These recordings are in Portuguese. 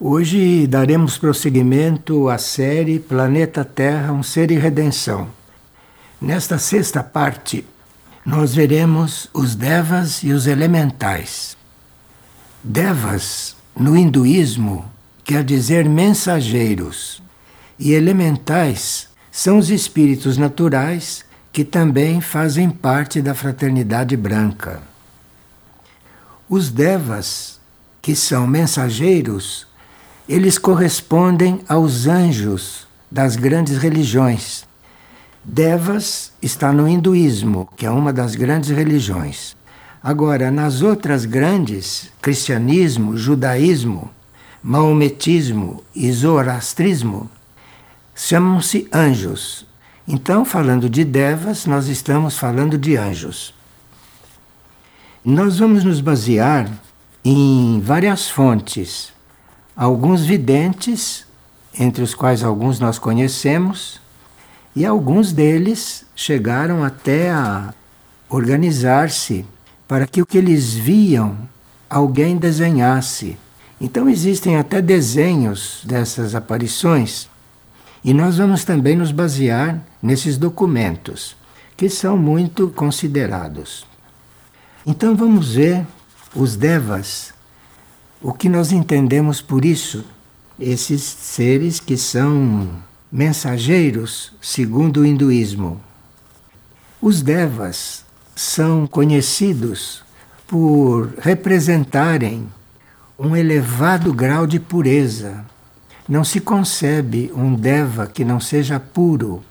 Hoje daremos prosseguimento à série Planeta Terra, um ser e redenção. Nesta sexta parte, nós veremos os devas e os elementais. Devas, no hinduísmo, quer dizer mensageiros, e elementais são os espíritos naturais que também fazem parte da fraternidade branca. Os devas, que são mensageiros, eles correspondem aos anjos das grandes religiões. Devas está no hinduísmo, que é uma das grandes religiões. Agora, nas outras grandes, cristianismo, judaísmo, maometismo e zoroastrismo, chamam-se anjos. Então, falando de devas, nós estamos falando de anjos. Nós vamos nos basear em várias fontes alguns videntes, entre os quais alguns nós conhecemos, e alguns deles chegaram até a organizar-se para que o que eles viam alguém desenhasse. Então existem até desenhos dessas aparições, e nós vamos também nos basear nesses documentos, que são muito considerados. Então vamos ver os devas o que nós entendemos por isso? Esses seres que são mensageiros, segundo o hinduísmo. Os devas são conhecidos por representarem um elevado grau de pureza. Não se concebe um deva que não seja puro,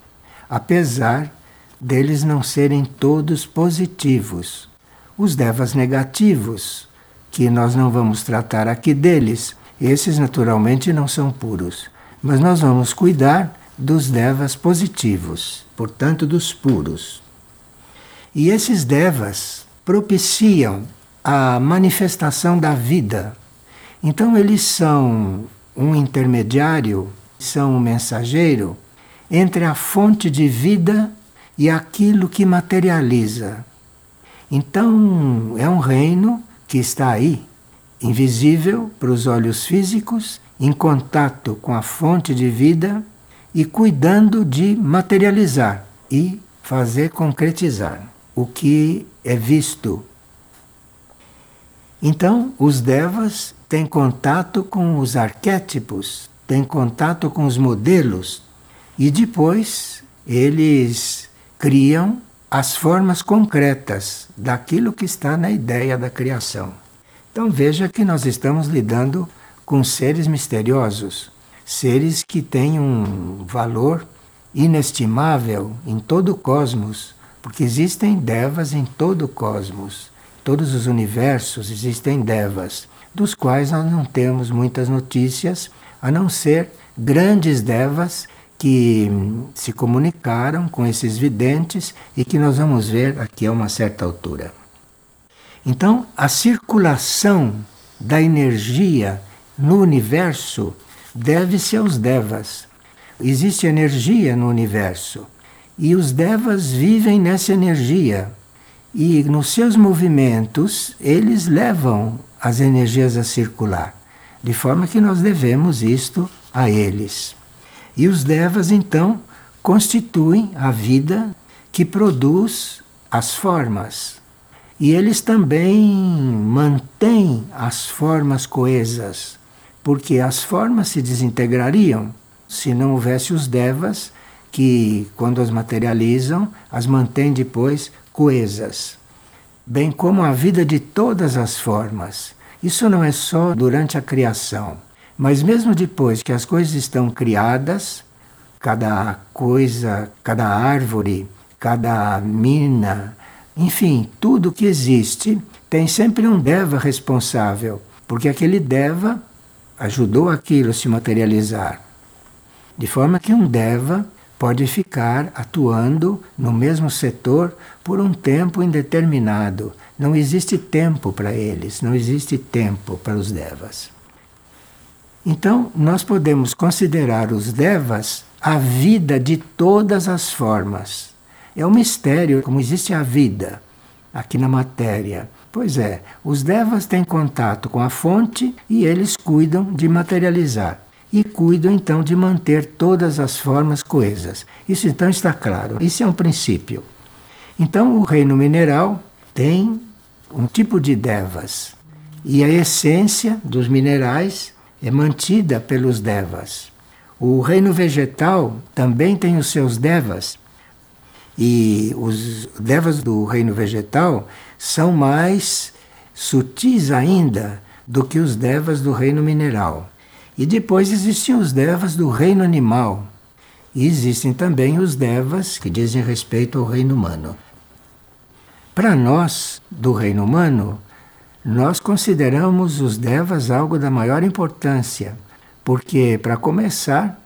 apesar deles não serem todos positivos. Os devas negativos que nós não vamos tratar aqui deles. Esses naturalmente não são puros, mas nós vamos cuidar dos devas positivos, portanto dos puros. E esses devas propiciam a manifestação da vida. Então eles são um intermediário, são um mensageiro entre a fonte de vida e aquilo que materializa. Então é um reino que está aí, invisível para os olhos físicos, em contato com a fonte de vida e cuidando de materializar e fazer concretizar o que é visto. Então, os devas têm contato com os arquétipos, têm contato com os modelos e depois eles criam as formas concretas daquilo que está na ideia da criação. Então veja que nós estamos lidando com seres misteriosos, seres que têm um valor inestimável em todo o cosmos, porque existem devas em todo o cosmos. Todos os universos existem devas, dos quais nós não temos muitas notícias, a não ser grandes devas que se comunicaram com esses videntes e que nós vamos ver aqui a uma certa altura. Então, a circulação da energia no universo deve-se aos devas. Existe energia no universo e os devas vivem nessa energia. E nos seus movimentos, eles levam as energias a circular, de forma que nós devemos isto a eles. E os devas, então, constituem a vida que produz as formas. E eles também mantêm as formas coesas, porque as formas se desintegrariam se não houvesse os devas que, quando as materializam, as mantêm depois coesas. Bem como a vida de todas as formas. Isso não é só durante a criação mas mesmo depois que as coisas estão criadas, cada coisa, cada árvore, cada mina, enfim, tudo que existe tem sempre um Deva responsável, porque aquele Deva ajudou aquilo a se materializar. De forma que um Deva pode ficar atuando no mesmo setor por um tempo indeterminado. Não existe tempo para eles, não existe tempo para os Devas. Então, nós podemos considerar os devas a vida de todas as formas. É um mistério como existe a vida aqui na matéria, Pois é, os devas têm contato com a fonte e eles cuidam de materializar. E cuidam então de manter todas as formas coesas. Isso então está claro. Isso é um princípio. Então o reino mineral tem um tipo de devas. E a essência dos minerais é mantida pelos devas. O reino vegetal também tem os seus devas. E os devas do reino vegetal são mais sutis ainda do que os devas do reino mineral. E depois existem os devas do reino animal. E existem também os devas que dizem respeito ao reino humano. Para nós, do reino humano, nós consideramos os devas algo da maior importância, porque, para começar,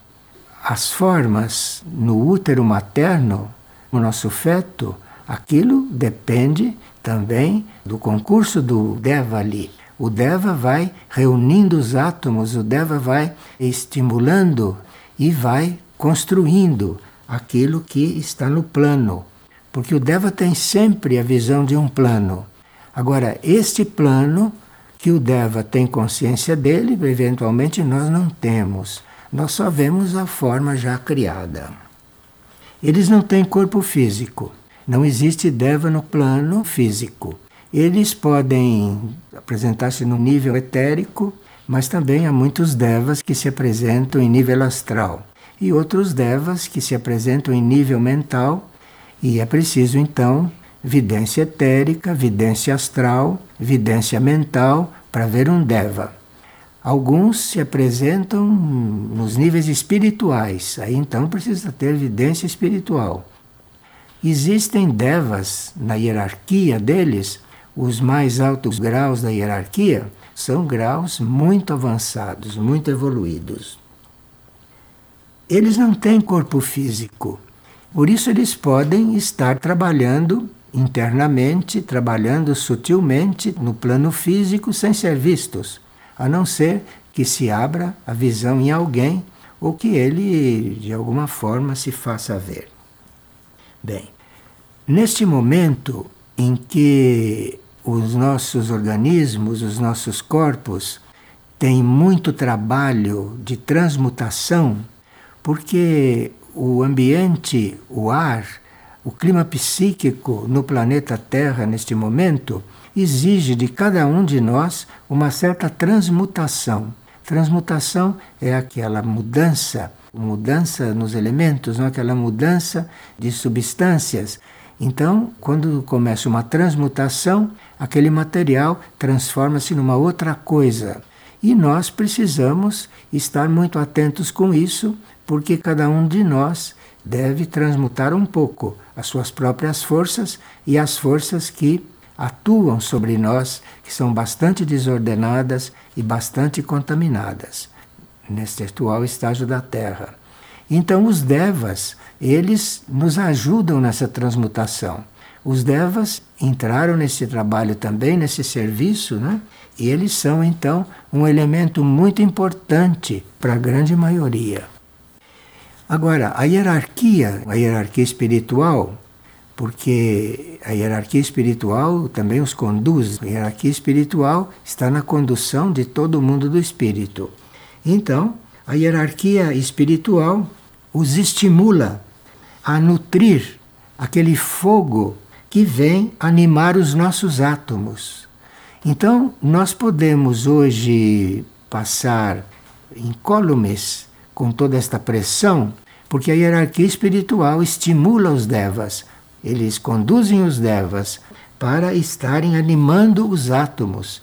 as formas no útero materno, no nosso feto, aquilo depende também do concurso do Deva ali. O Deva vai reunindo os átomos, o Deva vai estimulando e vai construindo aquilo que está no plano. Porque o Deva tem sempre a visão de um plano. Agora, este plano que o Deva tem consciência dele, eventualmente nós não temos. Nós só vemos a forma já criada. Eles não têm corpo físico. Não existe Deva no plano físico. Eles podem apresentar-se no nível etérico, mas também há muitos Devas que se apresentam em nível astral e outros Devas que se apresentam em nível mental, e é preciso então vidência etérica, vidência astral, vidência mental para ver um Deva. Alguns se apresentam nos níveis espirituais, aí então precisa ter vidência espiritual. Existem devas na hierarquia deles, os mais altos graus da hierarquia são graus muito avançados, muito evoluídos. Eles não têm corpo físico, por isso eles podem estar trabalhando internamente, trabalhando sutilmente no plano físico sem ser vistos, a não ser que se abra a visão em alguém ou que ele de alguma forma se faça ver. Bem, neste momento em que os nossos organismos, os nossos corpos têm muito trabalho de transmutação, porque o ambiente, o ar, o clima psíquico no planeta Terra neste momento exige de cada um de nós uma certa transmutação. Transmutação é aquela mudança mudança nos elementos, não? aquela mudança de substâncias. Então, quando começa uma transmutação, aquele material transforma-se numa outra coisa. E nós precisamos estar muito atentos com isso, porque cada um de nós deve transmutar um pouco as suas próprias forças e as forças que atuam sobre nós, que são bastante desordenadas e bastante contaminadas neste atual estágio da Terra. Então, os devas, eles nos ajudam nessa transmutação. Os devas entraram nesse trabalho também, nesse serviço, né? e eles são, então, um elemento muito importante para a grande maioria. Agora, a hierarquia, a hierarquia espiritual, porque a hierarquia espiritual também os conduz. A hierarquia espiritual está na condução de todo o mundo do espírito. Então, a hierarquia espiritual os estimula a nutrir aquele fogo que vem animar os nossos átomos. Então, nós podemos hoje passar incólumes com toda esta pressão, porque a hierarquia espiritual estimula os devas, eles conduzem os devas para estarem animando os átomos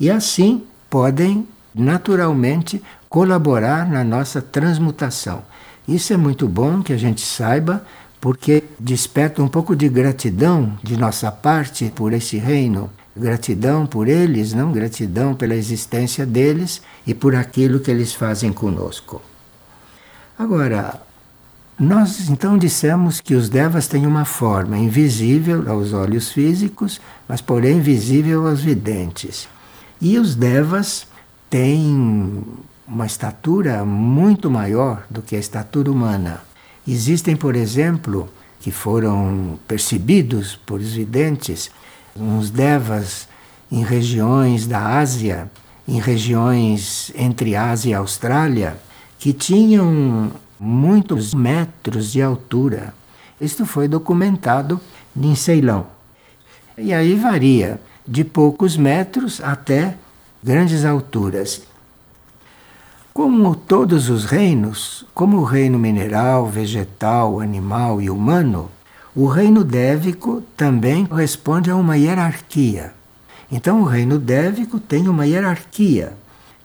e assim podem naturalmente colaborar na nossa transmutação. Isso é muito bom que a gente saiba, porque desperta um pouco de gratidão de nossa parte por esse reino. Gratidão por eles, não gratidão pela existência deles e por aquilo que eles fazem conosco. Agora, nós então dissemos que os devas têm uma forma invisível aos olhos físicos, mas porém visível aos videntes. E os devas têm uma estatura muito maior do que a estatura humana. Existem, por exemplo, que foram percebidos por os videntes, uns devas em regiões da Ásia, em regiões entre Ásia e Austrália, que tinham muitos metros de altura. Isto foi documentado em Ceilão. E aí varia de poucos metros até grandes alturas. Como todos os reinos, como o reino mineral, vegetal, animal e humano, o reino dévico também corresponde a uma hierarquia. Então, o reino dévico tem uma hierarquia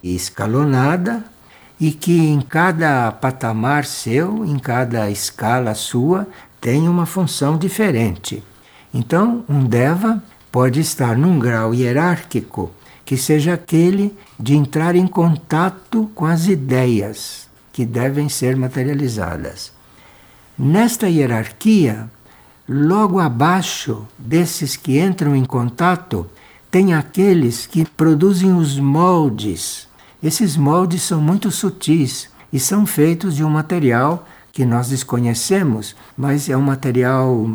escalonada e que em cada patamar seu, em cada escala sua, tem uma função diferente. Então, um Deva pode estar num grau hierárquico que seja aquele de entrar em contato com as ideias que devem ser materializadas. Nesta hierarquia, logo abaixo desses que entram em contato, tem aqueles que produzem os moldes. Esses moldes são muito sutis e são feitos de um material que nós desconhecemos, mas é um material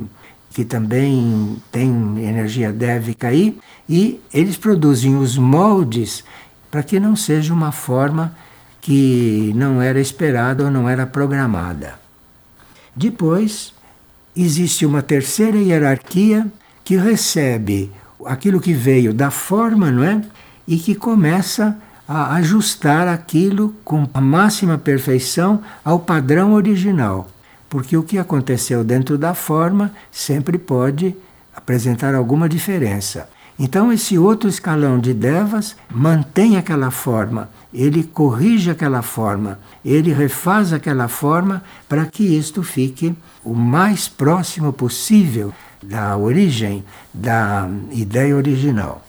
que também tem energia dévica aí, e eles produzem os moldes para que não seja uma forma que não era esperada ou não era programada. Depois, existe uma terceira hierarquia que recebe aquilo que veio da forma, não é? E que começa a ajustar aquilo com a máxima perfeição ao padrão original. Porque o que aconteceu dentro da forma sempre pode apresentar alguma diferença. Então, esse outro escalão de devas mantém aquela forma, ele corrige aquela forma, ele refaz aquela forma para que isto fique o mais próximo possível da origem da ideia original.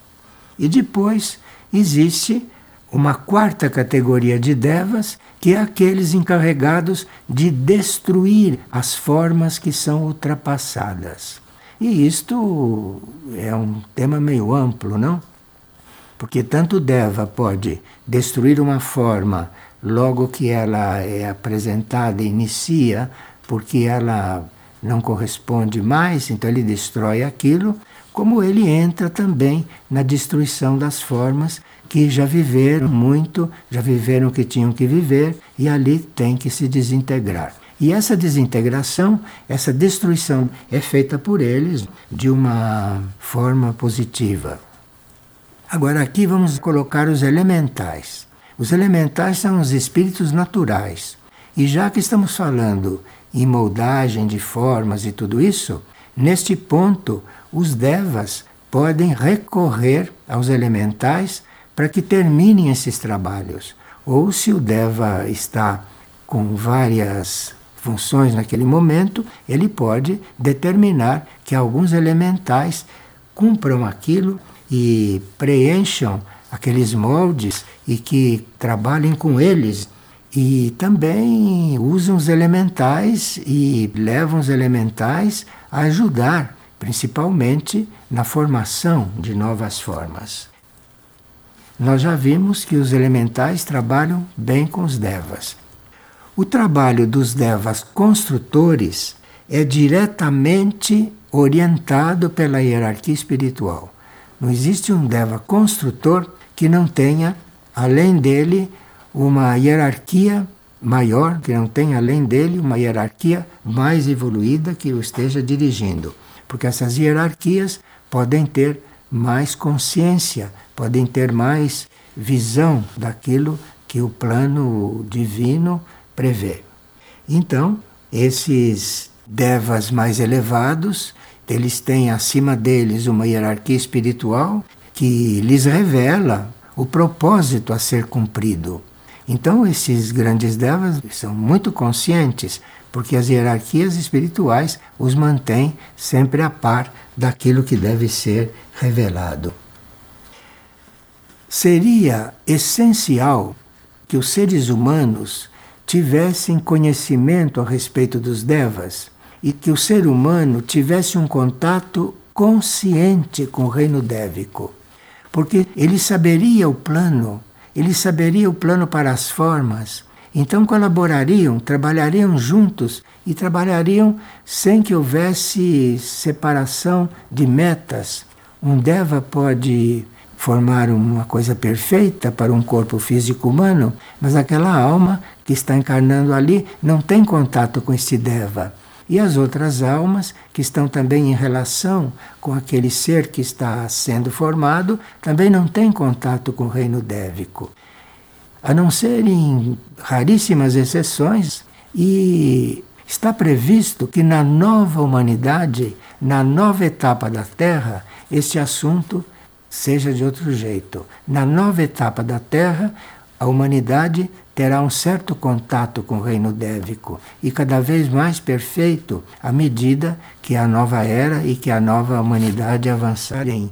E depois existe uma quarta categoria de devas, que é aqueles encarregados de destruir as formas que são ultrapassadas. E isto é um tema meio amplo, não? Porque tanto Deva pode destruir uma forma logo que ela é apresentada, inicia, porque ela não corresponde mais, então ele destrói aquilo, como ele entra também na destruição das formas que já viveram muito, já viveram o que tinham que viver e ali tem que se desintegrar. E essa desintegração, essa destruição é feita por eles de uma forma positiva. Agora aqui vamos colocar os elementais. Os elementais são os espíritos naturais. E já que estamos falando em moldagem de formas e tudo isso, neste ponto os devas podem recorrer aos elementais para que terminem esses trabalhos. Ou se o deva está com várias funções naquele momento, ele pode determinar que alguns elementais cumpram aquilo e preencham aqueles moldes e que trabalhem com eles. E também usam os elementais e levam os elementais a ajudar, principalmente na formação de novas formas. Nós já vimos que os elementais trabalham bem com os devas. O trabalho dos devas construtores é diretamente orientado pela hierarquia espiritual. Não existe um deva construtor que não tenha, além dele, uma hierarquia maior, que não tenha além dele uma hierarquia mais evoluída que o esteja dirigindo. Porque essas hierarquias podem ter mais consciência, podem ter mais visão daquilo que o plano divino prevê. Então, esses devas mais elevados, eles têm acima deles uma hierarquia espiritual que lhes revela o propósito a ser cumprido. Então, esses grandes devas são muito conscientes, porque as hierarquias espirituais os mantêm sempre a par daquilo que deve ser revelado. Seria essencial que os seres humanos tivessem conhecimento a respeito dos devas e que o ser humano tivesse um contato consciente com o reino dévico. Porque ele saberia o plano, ele saberia o plano para as formas, então colaborariam, trabalhariam juntos e trabalhariam sem que houvesse separação de metas. Um Deva pode formar uma coisa perfeita para um corpo físico humano, mas aquela alma que está encarnando ali não tem contato com este Deva. E as outras almas que estão também em relação com aquele ser que está sendo formado também não têm contato com o reino dévico. A não ser em raríssimas exceções, e está previsto que na nova humanidade, na nova etapa da Terra, este assunto seja de outro jeito. Na nova etapa da Terra, a humanidade terá um certo contato com o reino dévico e cada vez mais perfeito à medida que a nova era e que a nova humanidade avançarem.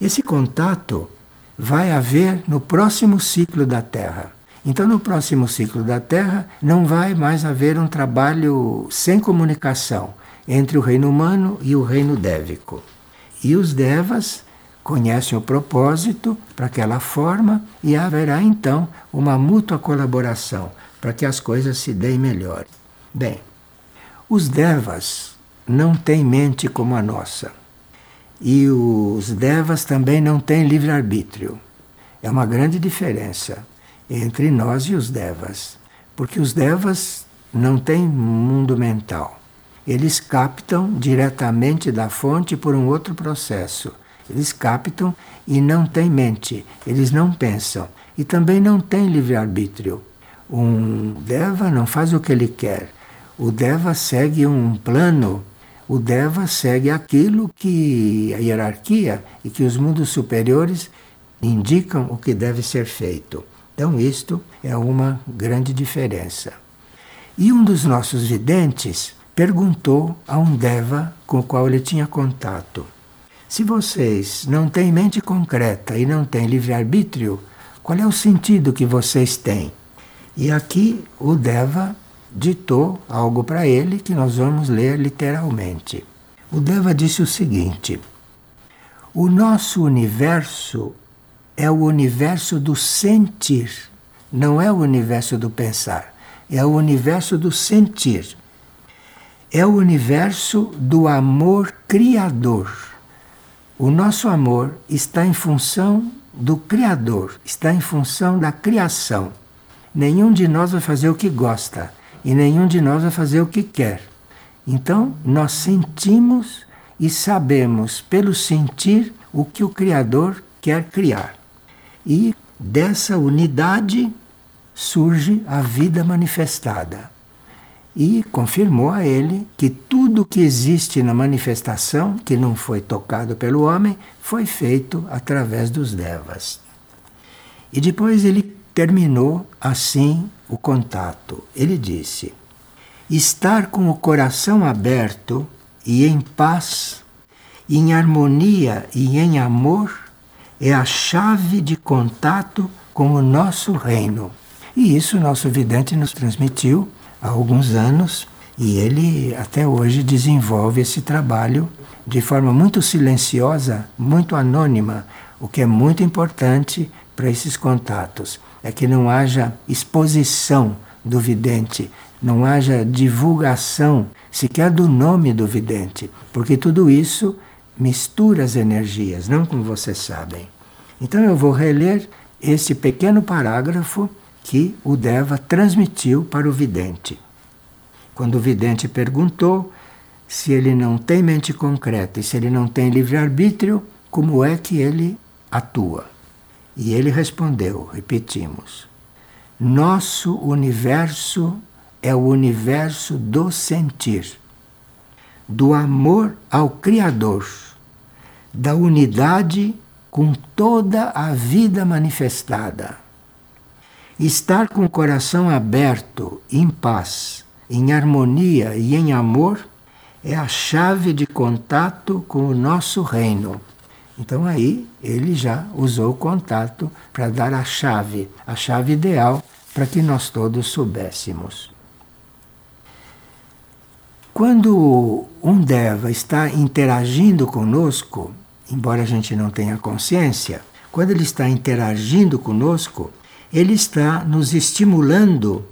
Esse contato vai haver no próximo ciclo da Terra. Então, no próximo ciclo da Terra, não vai mais haver um trabalho sem comunicação entre o reino humano e o reino dévico. E os devas conhecem o propósito para aquela forma e haverá então uma mútua colaboração para que as coisas se deem melhor. Bem, os devas não têm mente como a nossa. E os devas também não têm livre-arbítrio. É uma grande diferença entre nós e os devas, porque os devas não têm mundo mental. Eles captam diretamente da fonte por um outro processo. Eles captam e não têm mente, eles não pensam e também não têm livre-arbítrio. Um Deva não faz o que ele quer. O Deva segue um plano, o Deva segue aquilo que a hierarquia e que os mundos superiores indicam o que deve ser feito. Então, isto é uma grande diferença. E um dos nossos videntes perguntou a um Deva com o qual ele tinha contato se vocês não têm mente concreta e não têm livre-arbítrio, qual é o sentido que vocês têm? E aqui o Deva ditou algo para ele que nós vamos ler literalmente. O Deva disse o seguinte: O nosso universo é o universo do sentir, não é o universo do pensar, é o universo do sentir. É o universo do amor criador o nosso amor está em função do Criador, está em função da criação. Nenhum de nós vai fazer o que gosta e nenhum de nós vai fazer o que quer. Então, nós sentimos e sabemos, pelo sentir, o que o Criador quer criar. E dessa unidade surge a vida manifestada e confirmou a ele que tudo que existe na manifestação, que não foi tocado pelo homem, foi feito através dos devas. E depois ele terminou assim o contato. Ele disse: estar com o coração aberto e em paz, em harmonia e em amor, é a chave de contato com o nosso reino. E isso nosso vidente nos transmitiu há alguns anos e ele até hoje desenvolve esse trabalho de forma muito silenciosa, muito anônima, o que é muito importante para esses contatos. É que não haja exposição do vidente, não haja divulgação sequer do nome do vidente, porque tudo isso mistura as energias, não como vocês sabem. Então eu vou reler esse pequeno parágrafo que o Deva transmitiu para o vidente. Quando o vidente perguntou se ele não tem mente concreta e se ele não tem livre-arbítrio, como é que ele atua? E ele respondeu, repetimos: Nosso universo é o universo do sentir, do amor ao Criador, da unidade com toda a vida manifestada Estar com o coração aberto, em paz, em harmonia e em amor é a chave de contato com o nosso reino. Então aí ele já usou o contato para dar a chave, a chave ideal para que nós todos soubéssemos. Quando um Deva está interagindo conosco, embora a gente não tenha consciência, quando ele está interagindo conosco, ele está nos estimulando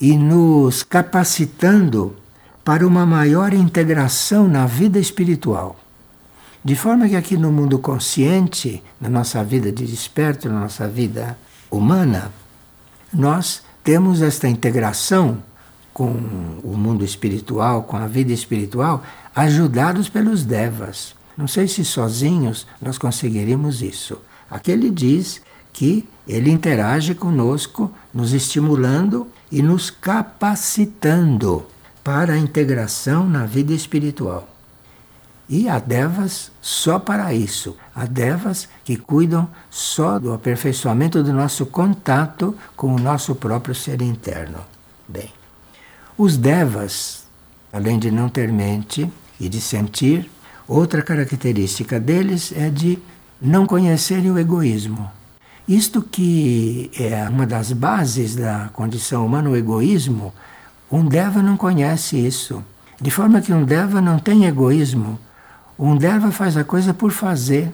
e nos capacitando para uma maior integração na vida espiritual. De forma que aqui no mundo consciente, na nossa vida de desperto, na nossa vida humana, nós temos esta integração com o mundo espiritual, com a vida espiritual, ajudados pelos devas. Não sei se sozinhos nós conseguiríamos isso. Aqui ele diz que ele interage conosco, nos estimulando e nos capacitando para a integração na vida espiritual. E há devas só para isso. Há devas que cuidam só do aperfeiçoamento do nosso contato com o nosso próprio ser interno. Bem, os devas, além de não ter mente e de sentir, outra característica deles é de não conhecerem o egoísmo. Isto que é uma das bases da condição humana, o egoísmo, um deva não conhece isso. De forma que um deva não tem egoísmo. Um deva faz a coisa por fazer.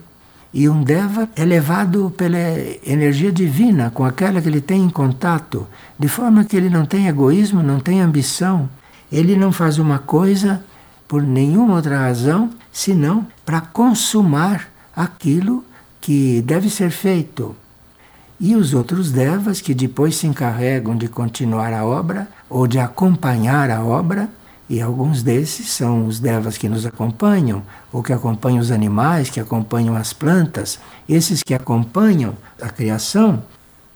E um deva é levado pela energia divina, com aquela que ele tem em contato, de forma que ele não tem egoísmo, não tem ambição. Ele não faz uma coisa por nenhuma outra razão, senão para consumar aquilo que deve ser feito. E os outros devas, que depois se encarregam de continuar a obra ou de acompanhar a obra, e alguns desses são os devas que nos acompanham, ou que acompanham os animais, que acompanham as plantas. Esses que acompanham a criação,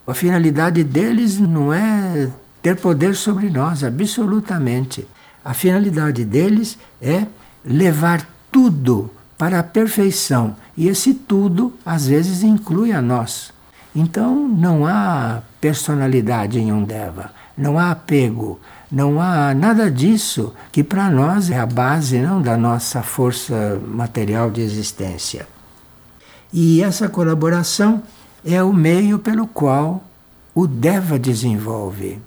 a finalidade deles não é ter poder sobre nós, absolutamente. A finalidade deles é levar tudo para a perfeição. E esse tudo, às vezes, inclui a nós. Então, não há personalidade em um Deva, não há apego, não há nada disso que para nós é a base não da nossa força material de existência. E essa colaboração é o meio pelo qual o Deva desenvolve.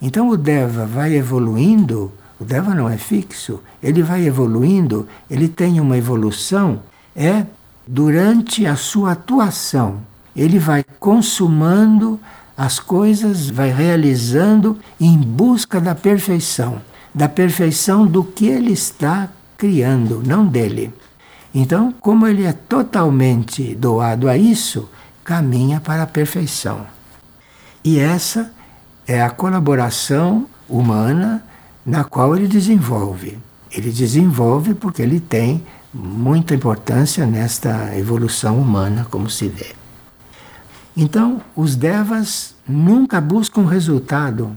Então o Deva vai evoluindo, o Deva não é fixo, ele vai evoluindo, ele tem uma evolução, é durante a sua atuação. Ele vai consumando as coisas, vai realizando em busca da perfeição, da perfeição do que ele está criando, não dele. Então, como ele é totalmente doado a isso, caminha para a perfeição. E essa é a colaboração humana na qual ele desenvolve. Ele desenvolve porque ele tem muita importância nesta evolução humana, como se vê. Então, os devas nunca buscam resultado.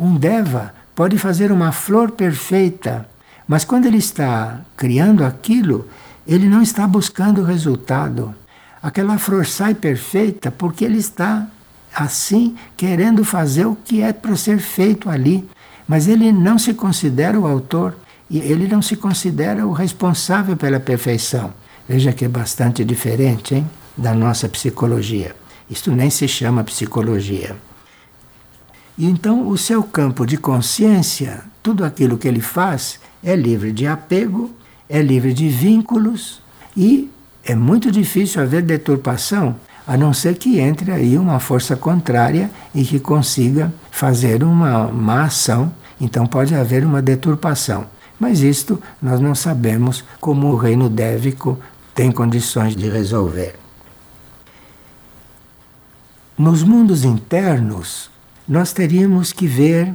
Um deva pode fazer uma flor perfeita, mas quando ele está criando aquilo, ele não está buscando resultado. Aquela flor sai perfeita porque ele está assim querendo fazer o que é para ser feito ali, mas ele não se considera o autor e ele não se considera o responsável pela perfeição. Veja que é bastante diferente hein, da nossa psicologia. Isto nem se chama psicologia. E então o seu campo de consciência, tudo aquilo que ele faz, é livre de apego, é livre de vínculos e é muito difícil haver deturpação, a não ser que entre aí uma força contrária e que consiga fazer uma má ação. Então pode haver uma deturpação. Mas isto nós não sabemos como o reino dévico tem condições de resolver. Nos mundos internos, nós teríamos que ver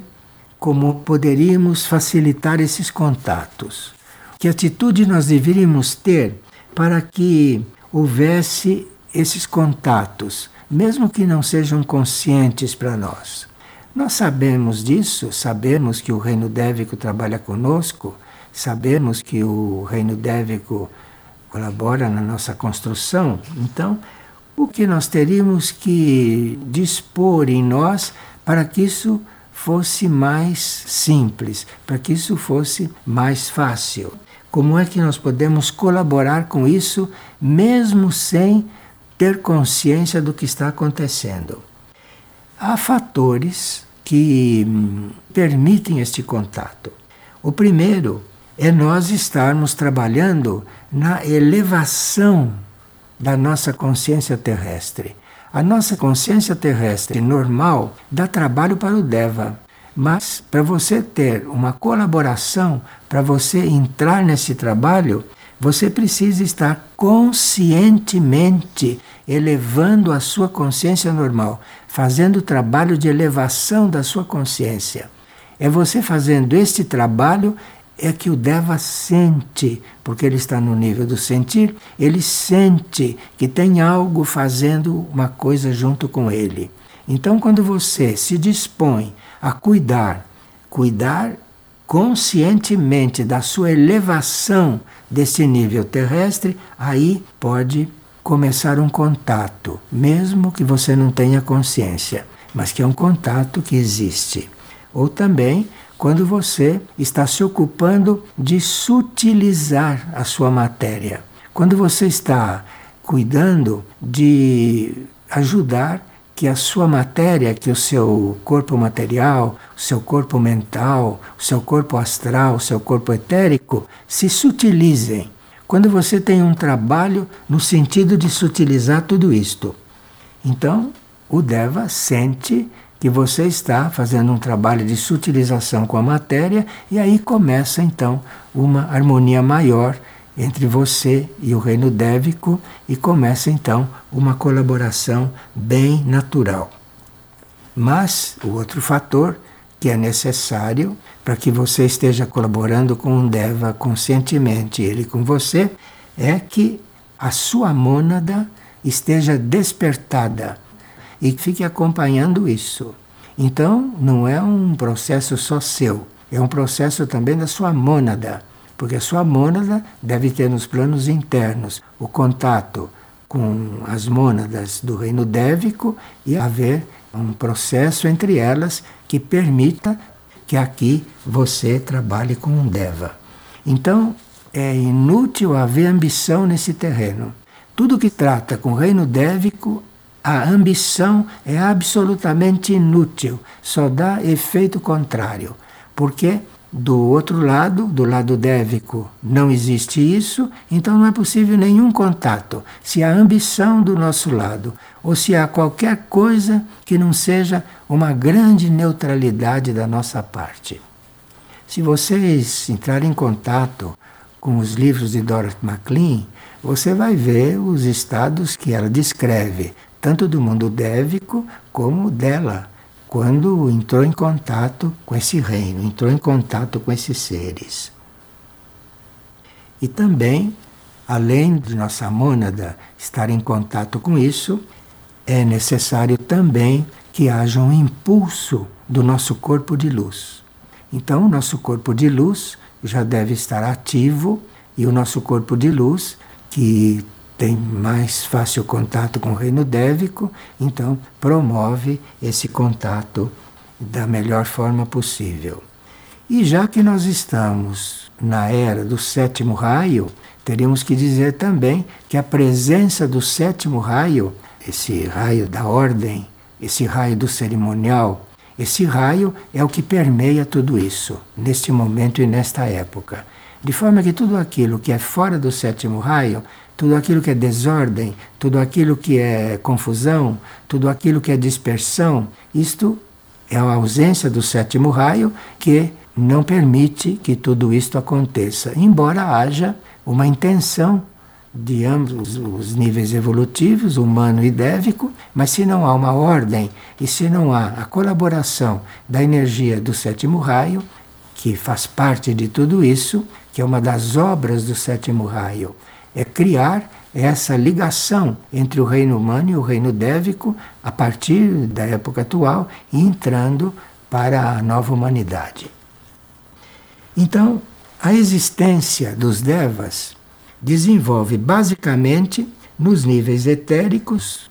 como poderíamos facilitar esses contatos. Que atitude nós deveríamos ter para que houvesse esses contatos, mesmo que não sejam conscientes para nós. Nós sabemos disso, sabemos que o reino dévico trabalha conosco, sabemos que o reino dévico colabora na nossa construção. Então, o que nós teríamos que dispor em nós para que isso fosse mais simples, para que isso fosse mais fácil. Como é que nós podemos colaborar com isso, mesmo sem ter consciência do que está acontecendo? Há fatores que hum, permitem este contato. O primeiro é nós estarmos trabalhando na elevação da nossa consciência terrestre. A nossa consciência terrestre normal dá trabalho para o Deva. Mas para você ter uma colaboração, para você entrar nesse trabalho, Você precisa estar conscientemente elevando a sua consciência normal, fazendo o trabalho de elevação da sua consciência. É você fazendo este trabalho é que o Deva sente, porque ele está no nível do sentir, ele sente que tem algo fazendo uma coisa junto com ele. Então, quando você se dispõe a cuidar, cuidar conscientemente da sua elevação desse nível terrestre, aí pode começar um contato, mesmo que você não tenha consciência, mas que é um contato que existe. Ou também quando você está se ocupando de sutilizar a sua matéria. Quando você está cuidando de ajudar que a sua matéria, que o seu corpo material, o seu corpo mental, o seu corpo astral, o seu corpo etérico se sutilizem. Quando você tem um trabalho no sentido de sutilizar tudo isto. Então, o Deva sente que você está fazendo um trabalho de sutilização com a matéria e aí começa então uma harmonia maior entre você e o reino dévico e começa então uma colaboração bem natural. Mas o outro fator que é necessário para que você esteja colaborando com o Deva conscientemente, ele com você, é que a sua mônada esteja despertada e fique acompanhando isso. Então, não é um processo só seu, é um processo também da sua mônada, porque a sua mônada deve ter nos planos internos o contato com as mônadas do reino dévico e haver um processo entre elas que permita que aqui você trabalhe com um Deva. Então, é inútil haver ambição nesse terreno. Tudo que trata com o reino dévico a ambição é absolutamente inútil, só dá efeito contrário. Porque do outro lado, do lado dévico, não existe isso, então não é possível nenhum contato. Se há ambição do nosso lado, ou se há qualquer coisa que não seja uma grande neutralidade da nossa parte. Se vocês entrarem em contato com os livros de Dorothy MacLean, você vai ver os estados que ela descreve tanto do mundo dévico como dela, quando entrou em contato com esse reino, entrou em contato com esses seres. E também, além de nossa mônada estar em contato com isso, é necessário também que haja um impulso do nosso corpo de luz. Então, o nosso corpo de luz já deve estar ativo e o nosso corpo de luz, que tem mais fácil contato com o reino dévico, então promove esse contato da melhor forma possível. E já que nós estamos na era do sétimo raio, teríamos que dizer também que a presença do sétimo raio, esse raio da ordem, esse raio do cerimonial, esse raio é o que permeia tudo isso, neste momento e nesta época. De forma que tudo aquilo que é fora do sétimo raio tudo aquilo que é desordem, tudo aquilo que é confusão, tudo aquilo que é dispersão, isto é a ausência do sétimo raio que não permite que tudo isto aconteça, embora haja uma intenção de ambos os níveis evolutivos, humano e dévico, mas se não há uma ordem e se não há a colaboração da energia do sétimo raio, que faz parte de tudo isso, que é uma das obras do sétimo raio, é criar essa ligação entre o reino humano e o reino dévico a partir da época atual e entrando para a nova humanidade. Então, a existência dos devas desenvolve basicamente nos níveis etéricos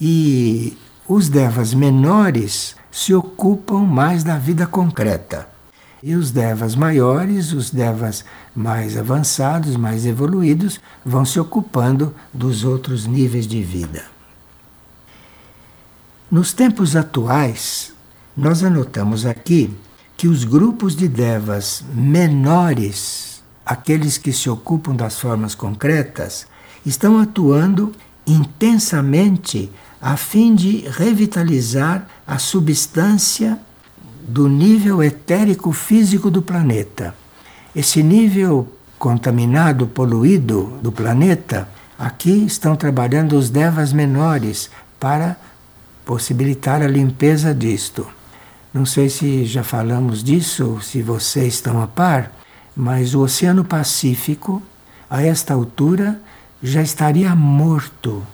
e os devas menores se ocupam mais da vida concreta. E os devas maiores, os devas mais avançados, mais evoluídos, vão se ocupando dos outros níveis de vida. Nos tempos atuais, nós anotamos aqui que os grupos de devas menores, aqueles que se ocupam das formas concretas, estão atuando intensamente a fim de revitalizar a substância do nível etérico físico do planeta. Esse nível contaminado, poluído do planeta, aqui estão trabalhando os devas menores para possibilitar a limpeza disto. Não sei se já falamos disso, se vocês estão a par, mas o Oceano Pacífico, a esta altura, já estaria morto,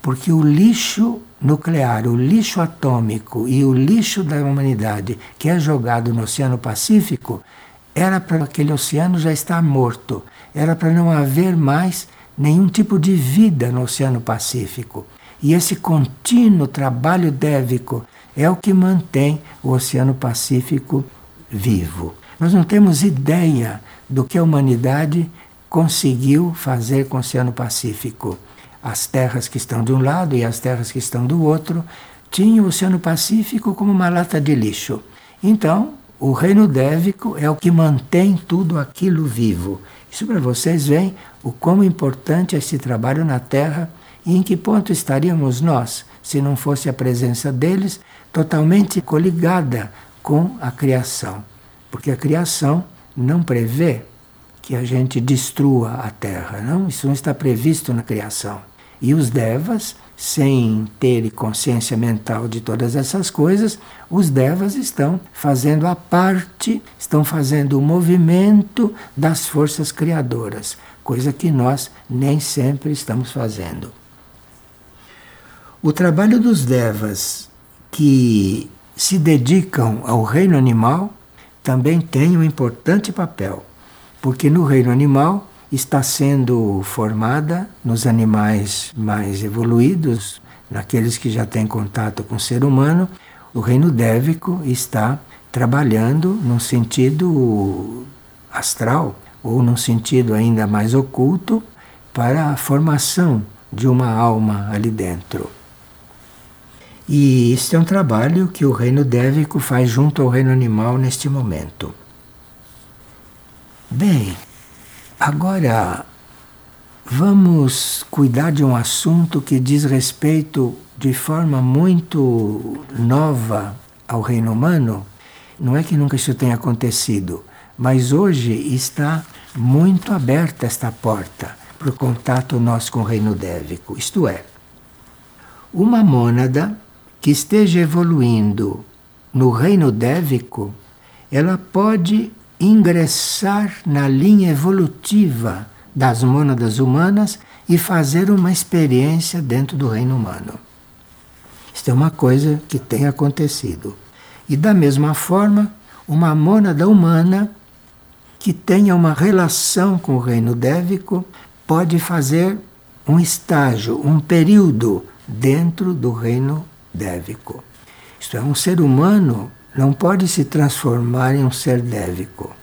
porque o lixo nuclear, o lixo atômico e o lixo da humanidade que é jogado no Oceano Pacífico, era para aquele oceano já estar morto, era para não haver mais nenhum tipo de vida no Oceano Pacífico. E esse contínuo trabalho dévico é o que mantém o Oceano Pacífico vivo. Nós não temos ideia do que a humanidade conseguiu fazer com o Oceano Pacífico. As terras que estão de um lado e as terras que estão do outro tinham o Oceano Pacífico como uma lata de lixo. Então, o reino dévico é o que mantém tudo aquilo vivo. Isso para vocês veem o quão importante é esse trabalho na Terra e em que ponto estaríamos nós se não fosse a presença deles totalmente coligada com a criação. Porque a criação não prevê que a gente destrua a terra, não? Isso não está previsto na criação. E os devas, sem ter consciência mental de todas essas coisas, os devas estão fazendo a parte, estão fazendo o movimento das forças criadoras, coisa que nós nem sempre estamos fazendo. O trabalho dos devas que se dedicam ao reino animal também tem um importante papel, porque no reino animal está sendo formada nos animais mais evoluídos, naqueles que já têm contato com o ser humano, o reino dévico está trabalhando num sentido astral ou num sentido ainda mais oculto para a formação de uma alma ali dentro. E este é um trabalho que o reino dévico faz junto ao reino animal neste momento. Bem, agora vamos cuidar de um assunto que diz respeito de forma muito nova ao reino humano. Não é que nunca isso tenha acontecido, mas hoje está muito aberta esta porta para o contato nosso com o reino dévico. Isto é, uma mônada que esteja evoluindo no reino dévico, ela pode ingressar na linha evolutiva das mônadas humanas e fazer uma experiência dentro do reino humano. Isto é uma coisa que tem acontecido. E da mesma forma, uma mônada humana que tenha uma relação com o reino dévico pode fazer um estágio, um período dentro do reino dévico. Isto é, um ser humano não pode se transformar em um ser dévico.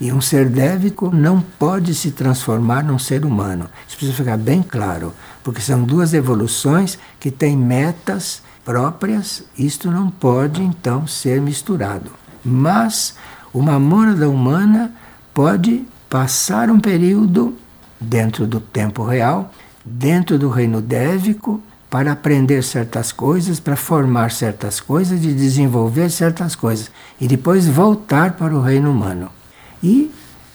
E um ser dévico não pode se transformar num ser humano. Isso precisa ficar bem claro, porque são duas evoluções que têm metas próprias. Isto não pode então ser misturado. Mas uma mônada humana pode passar um período dentro do tempo real, dentro do reino dévico, para aprender certas coisas, para formar certas coisas e desenvolver certas coisas, e depois voltar para o reino humano. E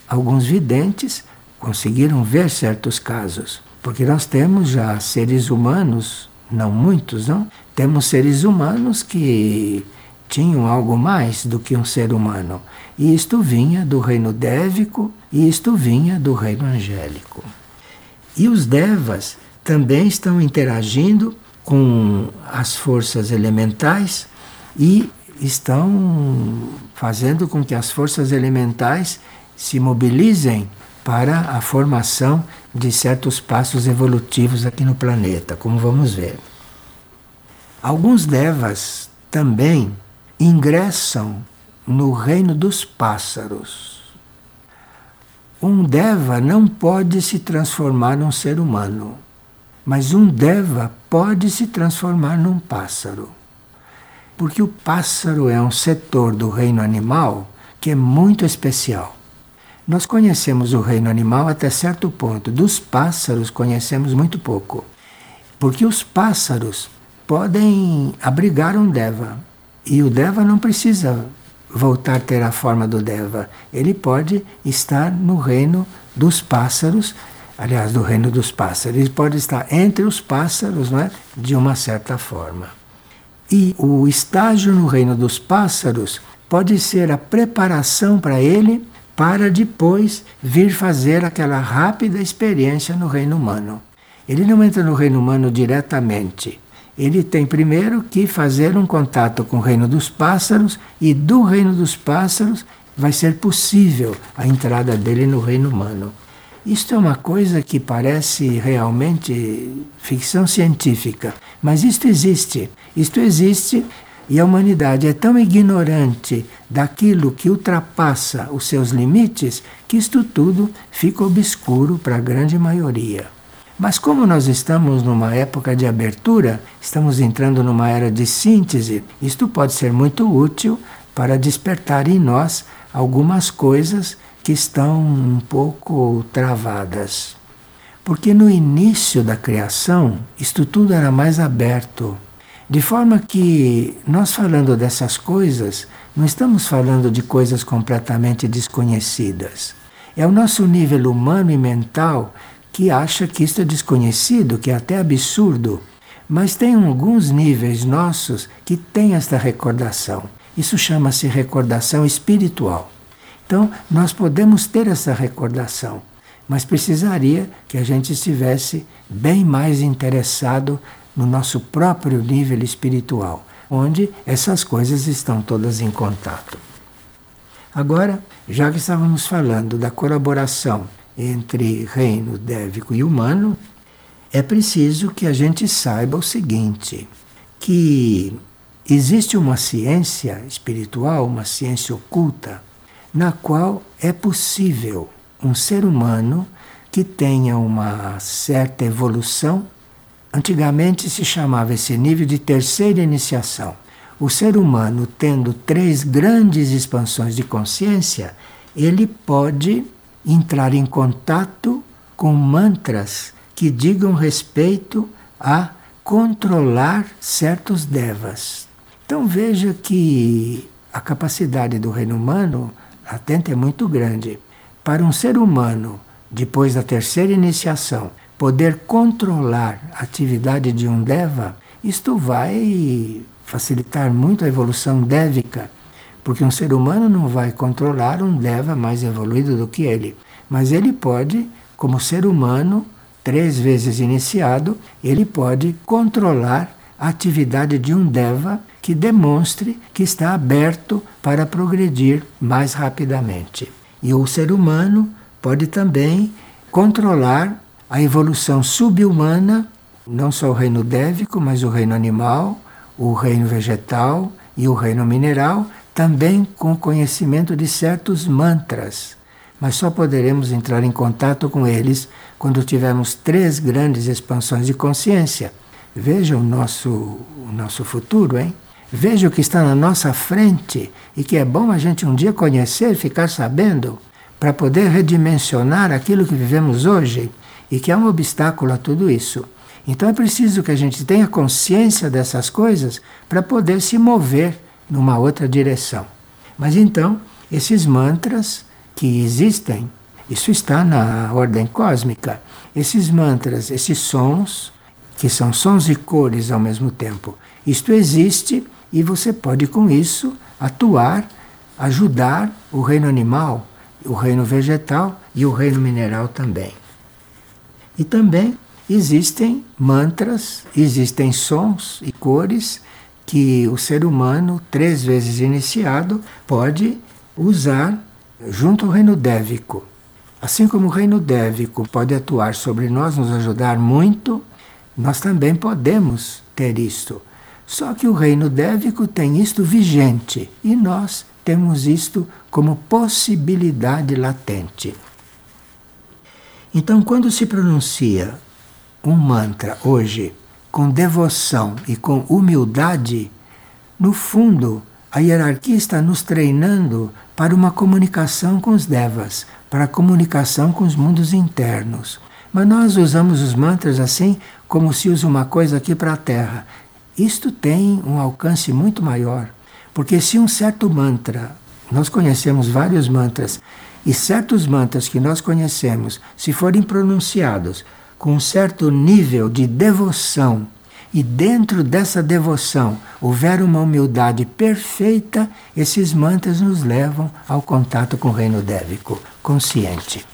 alguns videntes conseguiram ver certos casos, porque nós temos já seres humanos, não muitos, não? Temos seres humanos que tinham algo mais do que um ser humano. E isto vinha do reino dévico e isto vinha do reino angélico. E os devas também estão interagindo com as forças elementais e estão fazendo com que as forças elementais se mobilizem para a formação de certos passos evolutivos aqui no planeta, como vamos ver. Alguns devas também ingressam no reino dos pássaros. Um deva não pode se transformar num ser humano. Mas um deva pode se transformar num pássaro. Porque o pássaro é um setor do reino animal que é muito especial. Nós conhecemos o reino animal até certo ponto, dos pássaros conhecemos muito pouco. Porque os pássaros podem abrigar um deva. E o deva não precisa voltar a ter a forma do Deva. Ele pode estar no reino dos pássaros, aliás, do reino dos pássaros. Ele pode estar entre os pássaros, não é? De uma certa forma. E o estágio no reino dos pássaros pode ser a preparação para ele para depois vir fazer aquela rápida experiência no reino humano. Ele não entra no reino humano diretamente. Ele tem primeiro que fazer um contato com o reino dos pássaros e do reino dos pássaros vai ser possível a entrada dele no reino humano. Isto é uma coisa que parece realmente ficção científica, mas isto existe. Isto existe e a humanidade é tão ignorante daquilo que ultrapassa os seus limites que isto tudo fica obscuro para a grande maioria. Mas como nós estamos numa época de abertura, estamos entrando numa era de síntese, isto pode ser muito útil para despertar em nós algumas coisas que estão um pouco travadas. Porque no início da criação, isto tudo era mais aberto. De forma que nós falando dessas coisas, não estamos falando de coisas completamente desconhecidas. É o nosso nível humano e mental que acha que isso é desconhecido, que é até absurdo. Mas tem alguns níveis nossos que têm esta recordação. Isso chama-se recordação espiritual. Então, nós podemos ter essa recordação, mas precisaria que a gente estivesse bem mais interessado no nosso próprio nível espiritual, onde essas coisas estão todas em contato. Agora, já que estávamos falando da colaboração entre reino dévico e humano, é preciso que a gente saiba o seguinte: que existe uma ciência espiritual, uma ciência oculta, na qual é possível um ser humano que tenha uma certa evolução Antigamente se chamava esse nível de terceira iniciação. O ser humano, tendo três grandes expansões de consciência, ele pode entrar em contato com mantras que digam respeito a controlar certos devas. Então veja que a capacidade do reino humano latente é muito grande. Para um ser humano, depois da terceira iniciação, poder controlar a atividade de um Deva, isto vai facilitar muito a evolução dévica, porque um ser humano não vai controlar um Deva mais evoluído do que ele, mas ele pode, como ser humano, três vezes iniciado, ele pode controlar a atividade de um Deva que demonstre que está aberto para progredir mais rapidamente. E o ser humano pode também controlar a evolução subhumana, não só o reino dévico, mas o reino animal, o reino vegetal e o reino mineral, também com conhecimento de certos mantras. Mas só poderemos entrar em contato com eles quando tivermos três grandes expansões de consciência. Veja o nosso, o nosso futuro, hein? Veja o que está na nossa frente e que é bom a gente um dia conhecer, ficar sabendo, para poder redimensionar aquilo que vivemos hoje e que é um obstáculo a tudo isso. Então é preciso que a gente tenha consciência dessas coisas para poder se mover numa outra direção. Mas então, esses mantras que existem, isso está na ordem cósmica. Esses mantras, esses sons, que são sons e cores ao mesmo tempo, isto existe e você pode com isso atuar, ajudar o reino animal, o reino vegetal e o reino mineral também. E também existem mantras, existem sons e cores que o ser humano, três vezes iniciado, pode usar junto ao reino dévico. Assim como o reino dévico pode atuar sobre nós, nos ajudar muito, nós também podemos ter isto. Só que o reino dévico tem isto vigente e nós temos isto como possibilidade latente. Então, quando se pronuncia um mantra hoje com devoção e com humildade, no fundo, a hierarquia está nos treinando para uma comunicação com os devas, para a comunicação com os mundos internos. Mas nós usamos os mantras assim como se usa uma coisa aqui para a Terra. Isto tem um alcance muito maior, Porque se um certo mantra, nós conhecemos vários mantras, e certos mantras que nós conhecemos, se forem pronunciados com um certo nível de devoção, e dentro dessa devoção houver uma humildade perfeita, esses mantras nos levam ao contato com o reino dévico, consciente.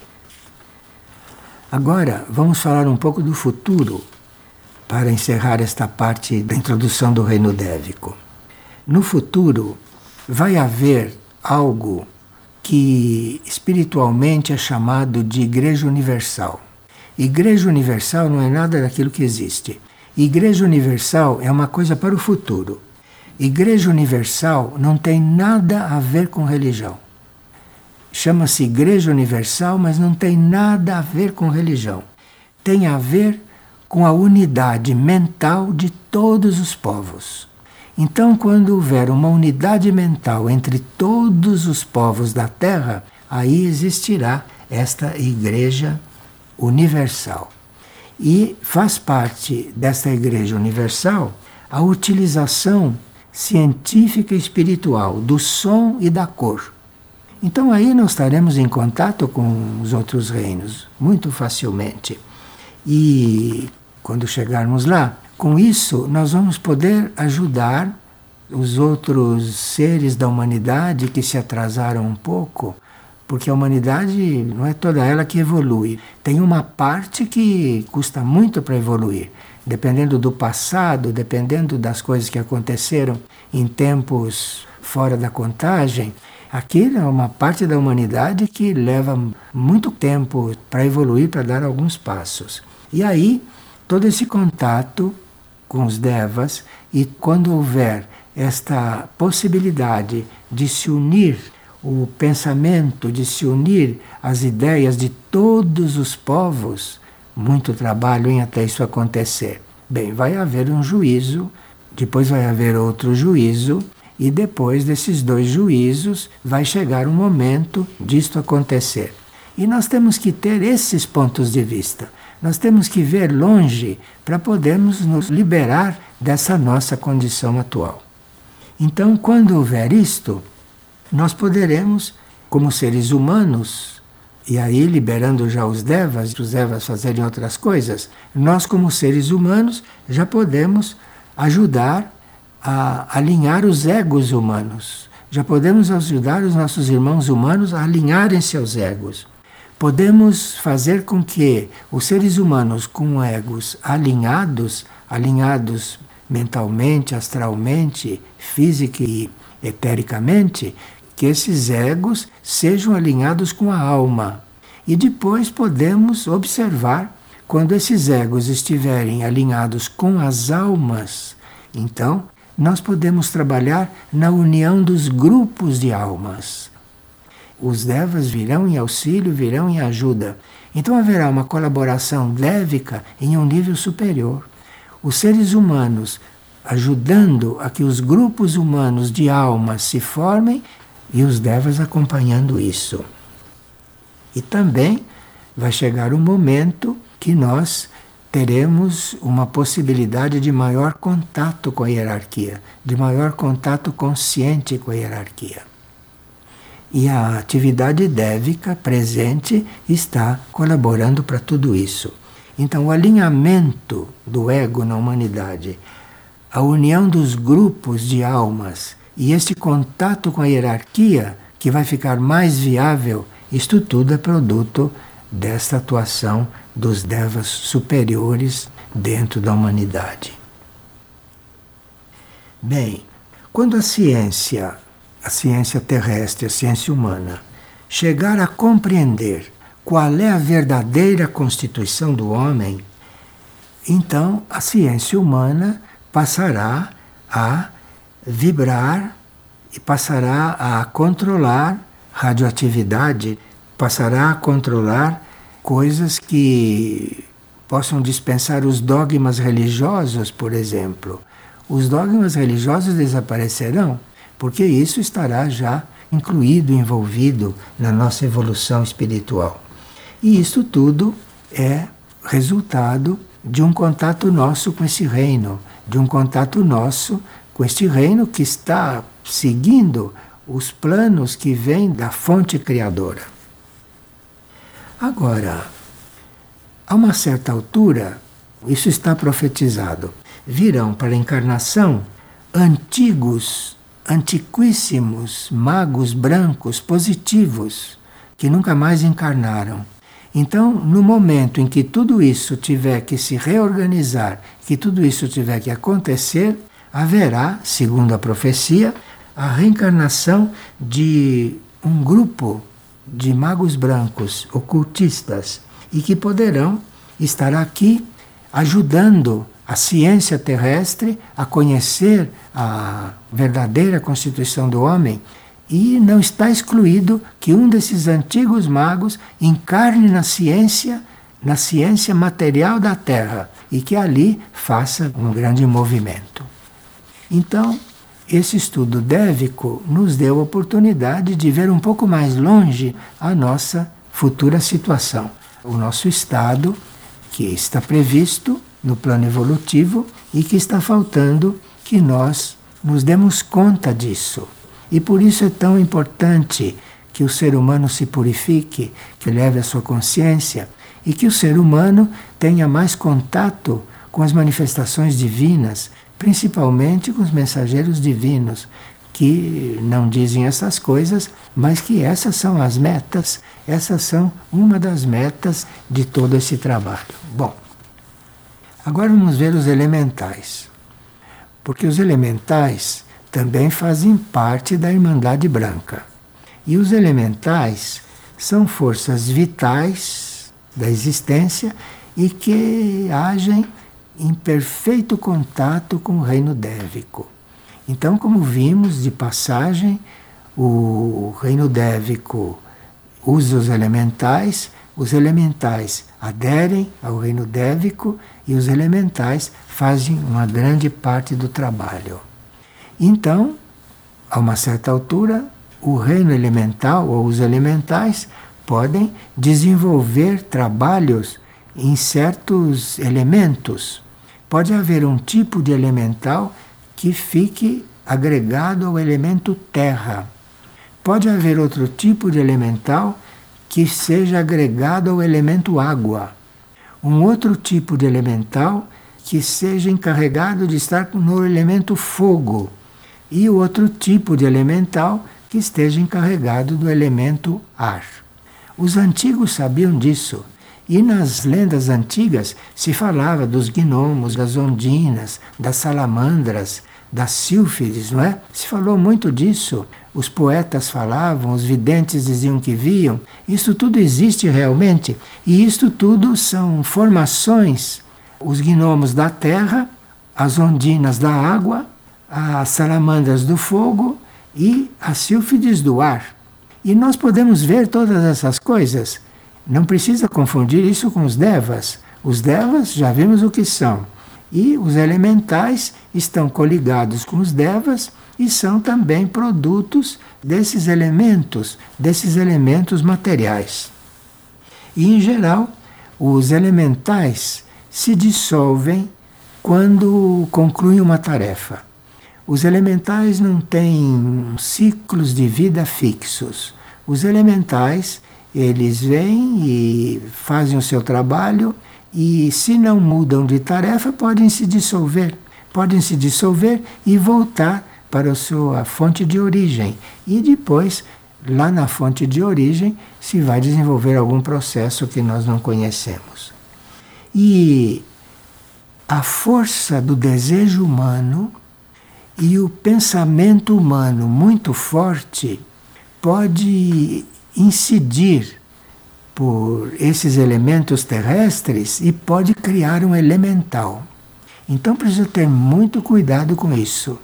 Agora, vamos falar um pouco do futuro para encerrar esta parte da introdução do reino dévico. No futuro, vai haver algo que espiritualmente é chamado de Igreja Universal. Igreja Universal não é nada daquilo que existe. Igreja Universal é uma coisa para o futuro. Igreja Universal não tem nada a ver com religião. Chama-se Igreja Universal, mas não tem nada a ver com religião. Tem a ver com a unidade mental de todos os povos. Então, quando houver uma unidade mental entre todos os povos da Terra, aí existirá esta Igreja Universal. E faz parte desta Igreja Universal a utilização científica e espiritual do som e da cor. Então aí nós estaremos em contato com os outros reinos muito facilmente. E quando chegarmos lá, com isso nós vamos poder ajudar os outros seres da humanidade que se atrasaram um pouco porque a humanidade não é toda ela que evolui. Tem uma parte que custa muito para evoluir, dependendo do passado, dependendo das coisas que aconteceram em tempos fora da contagem. Aqui é uma parte da humanidade que leva muito tempo para evoluir, para dar alguns passos. E aí, todo esse contato com os devas, e quando houver esta possibilidade de se unir o pensamento de se unir às ideias de todos os povos, muito trabalho em até isso acontecer. Bem, vai haver um juízo, depois vai haver outro juízo, e depois desses dois juízos vai chegar o momento disto acontecer. E nós temos que ter esses pontos de vista. Nós temos que ver longe para podermos nos liberar dessa nossa condição atual. Então, quando houver isto, nós poderemos, como seres humanos, e aí liberando já os devas, os devas fazerem outras coisas, nós, como seres humanos, já podemos ajudar a alinhar os egos humanos. Já podemos ajudar os nossos irmãos humanos a alinharem seus egos. Podemos fazer com que os seres humanos com egos alinhados, alinhados mentalmente, astralmente, física e etericamente, que esses egos sejam alinhados com a alma. E depois podemos observar quando esses egos estiverem alinhados com as almas, então nós podemos trabalhar na união dos grupos de almas. Os devas virão em auxílio, virão em ajuda. Então haverá uma colaboração lévica em um nível superior. Os seres humanos ajudando a que os grupos humanos de almas se formem e os devas acompanhando isso. E também vai chegar um momento que nós teremos uma possibilidade de maior contato com a hierarquia, de maior contato consciente com a hierarquia. E a atividade dévica presente está colaborando para tudo isso. Então, o alinhamento do ego na humanidade, a união dos grupos de almas e este contato com a hierarquia, que vai ficar mais viável, isto tudo é produto desta atuação dos devas superiores dentro da humanidade. Bem, quando a ciência, a ciência terrestre, a ciência humana, chegar a compreender qual é a verdadeira constituição do homem, então a ciência humana passará a vibrar e passará a controlar radioatividade, passará a controlar coisas que possam dispensar os dogmas religiosos, por exemplo. Os dogmas religiosos desaparecerão, porque isso estará já incluído, envolvido na nossa evolução espiritual. E isso tudo é resultado de um contato nosso com esse reino, de um contato nosso com este reino que está seguindo os planos que vêm da fonte criadora. Agora, a uma certa altura, isso está profetizado, virão para a encarnação antigos, antiquíssimos magos brancos positivos que nunca mais encarnaram. Então, no momento em que tudo isso tiver que se reorganizar, que tudo isso tiver que acontecer, haverá, segundo a profecia, a reencarnação de um grupo de magos brancos, ocultistas, e que poderão estar aqui ajudando a ciência terrestre a conhecer a verdadeira constituição do homem. E não está excluído que um desses antigos magos encarne na ciência, na ciência material da Terra, e que ali faça um grande movimento. Então, esse estudo dévico nos deu a oportunidade de ver um pouco mais longe a nossa futura situação, o nosso estado que está previsto no plano evolutivo e que está faltando que nós nos demos conta disso. E por isso é tão importante que o ser humano se purifique, que leve a sua consciência e que o ser humano tenha mais contato com as manifestações divinas, principalmente com os mensageiros divinos, que não dizem essas coisas, mas que essas são as metas, essas são uma das metas de todo esse trabalho. Bom, agora vamos ver os elementais. Porque os elementais também fazem parte da Irmandade Branca. E os elementais são forças vitais da existência e que agem em perfeito contato com o reino dévico. Então, como vimos de passagem, o reino dévico usa os elementais, os elementais aderem ao reino dévico e os elementais fazem uma grande parte do trabalho. Então, a uma certa altura, o reino elemental ou os elementais podem desenvolver trabalhos em certos elementos pode haver um tipo de elemental que fique agregado ao elemento terra. Pode haver outro tipo de elemental que seja agregado ao elemento água. Um outro tipo de elemental que seja encarregado de estar no elemento fogo. E outro tipo de elemental que esteja encarregado do elemento ar. Os antigos sabiam disso e nas lendas antigas se falava dos gnomos, das ondinas, das salamandras, das sílfides, não é? Se falou muito disso. Os poetas falavam, os videntes diziam que viam. Isso tudo existe realmente. E isto tudo são formações. Os gnomos da terra, as ondinas da água, as salamandras do fogo e as sílfides do ar. E nós podemos ver todas essas coisas não precisa confundir isso com os devas. Os devas já vimos o que são. E os elementais estão coligados com os devas e são também produtos desses elementos, desses elementos materiais. E em geral, os elementais se dissolvem quando concluem uma tarefa. Os elementais não têm ciclos de vida fixos. Os elementais eles vêm e fazem o seu trabalho e, se não mudam de tarefa, podem se dissolver. Podem se dissolver e voltar para a sua fonte de origem. E depois, lá na fonte de origem, se vai desenvolver algum processo que nós não conhecemos. E a força do desejo humano e o pensamento humano muito forte pode incidir por esses elementos terrestres e pode criar um elemental. Então precisa ter muito cuidado com isso,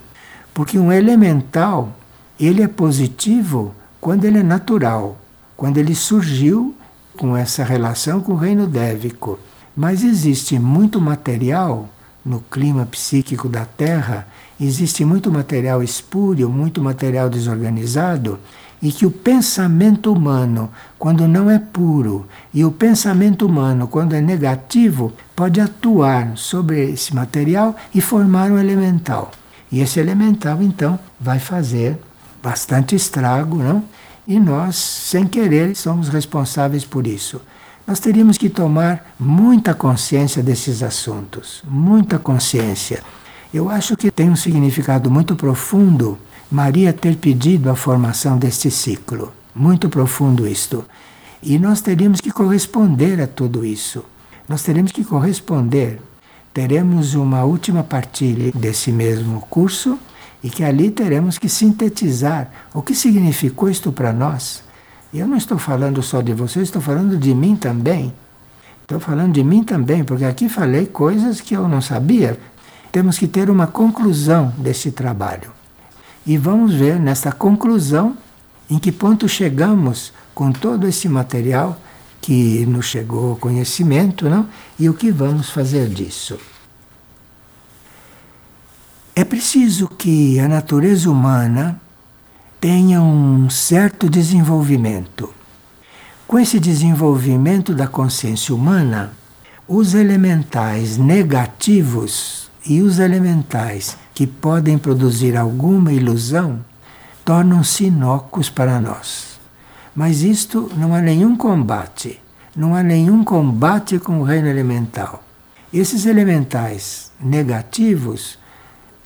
porque um elemental ele é positivo quando ele é natural, quando ele surgiu com essa relação com o reino dévico. Mas existe muito material no clima psíquico da Terra, existe muito material espúrio, muito material desorganizado, e que o pensamento humano, quando não é puro, e o pensamento humano, quando é negativo, pode atuar sobre esse material e formar um elemental. E esse elemental, então, vai fazer bastante estrago, não? E nós, sem querer, somos responsáveis por isso. Nós teríamos que tomar muita consciência desses assuntos, muita consciência. Eu acho que tem um significado muito profundo Maria ter pedido a formação deste ciclo. Muito profundo isto. E nós teríamos que corresponder a tudo isso. Nós teremos que corresponder. Teremos uma última partilha desse mesmo curso e que ali teremos que sintetizar o que significou isto para nós. Eu não estou falando só de vocês, estou falando de mim também. Estou falando de mim também, porque aqui falei coisas que eu não sabia. Temos que ter uma conclusão desse trabalho. E vamos ver nessa conclusão em que ponto chegamos com todo esse material que nos chegou ao conhecimento, não? E o que vamos fazer disso? É preciso que a natureza humana tenha um certo desenvolvimento. Com esse desenvolvimento da consciência humana, os elementais negativos e os elementais que podem produzir alguma ilusão tornam-se inócuos para nós. Mas isto não há nenhum combate, não há nenhum combate com o reino elemental. Esses elementais negativos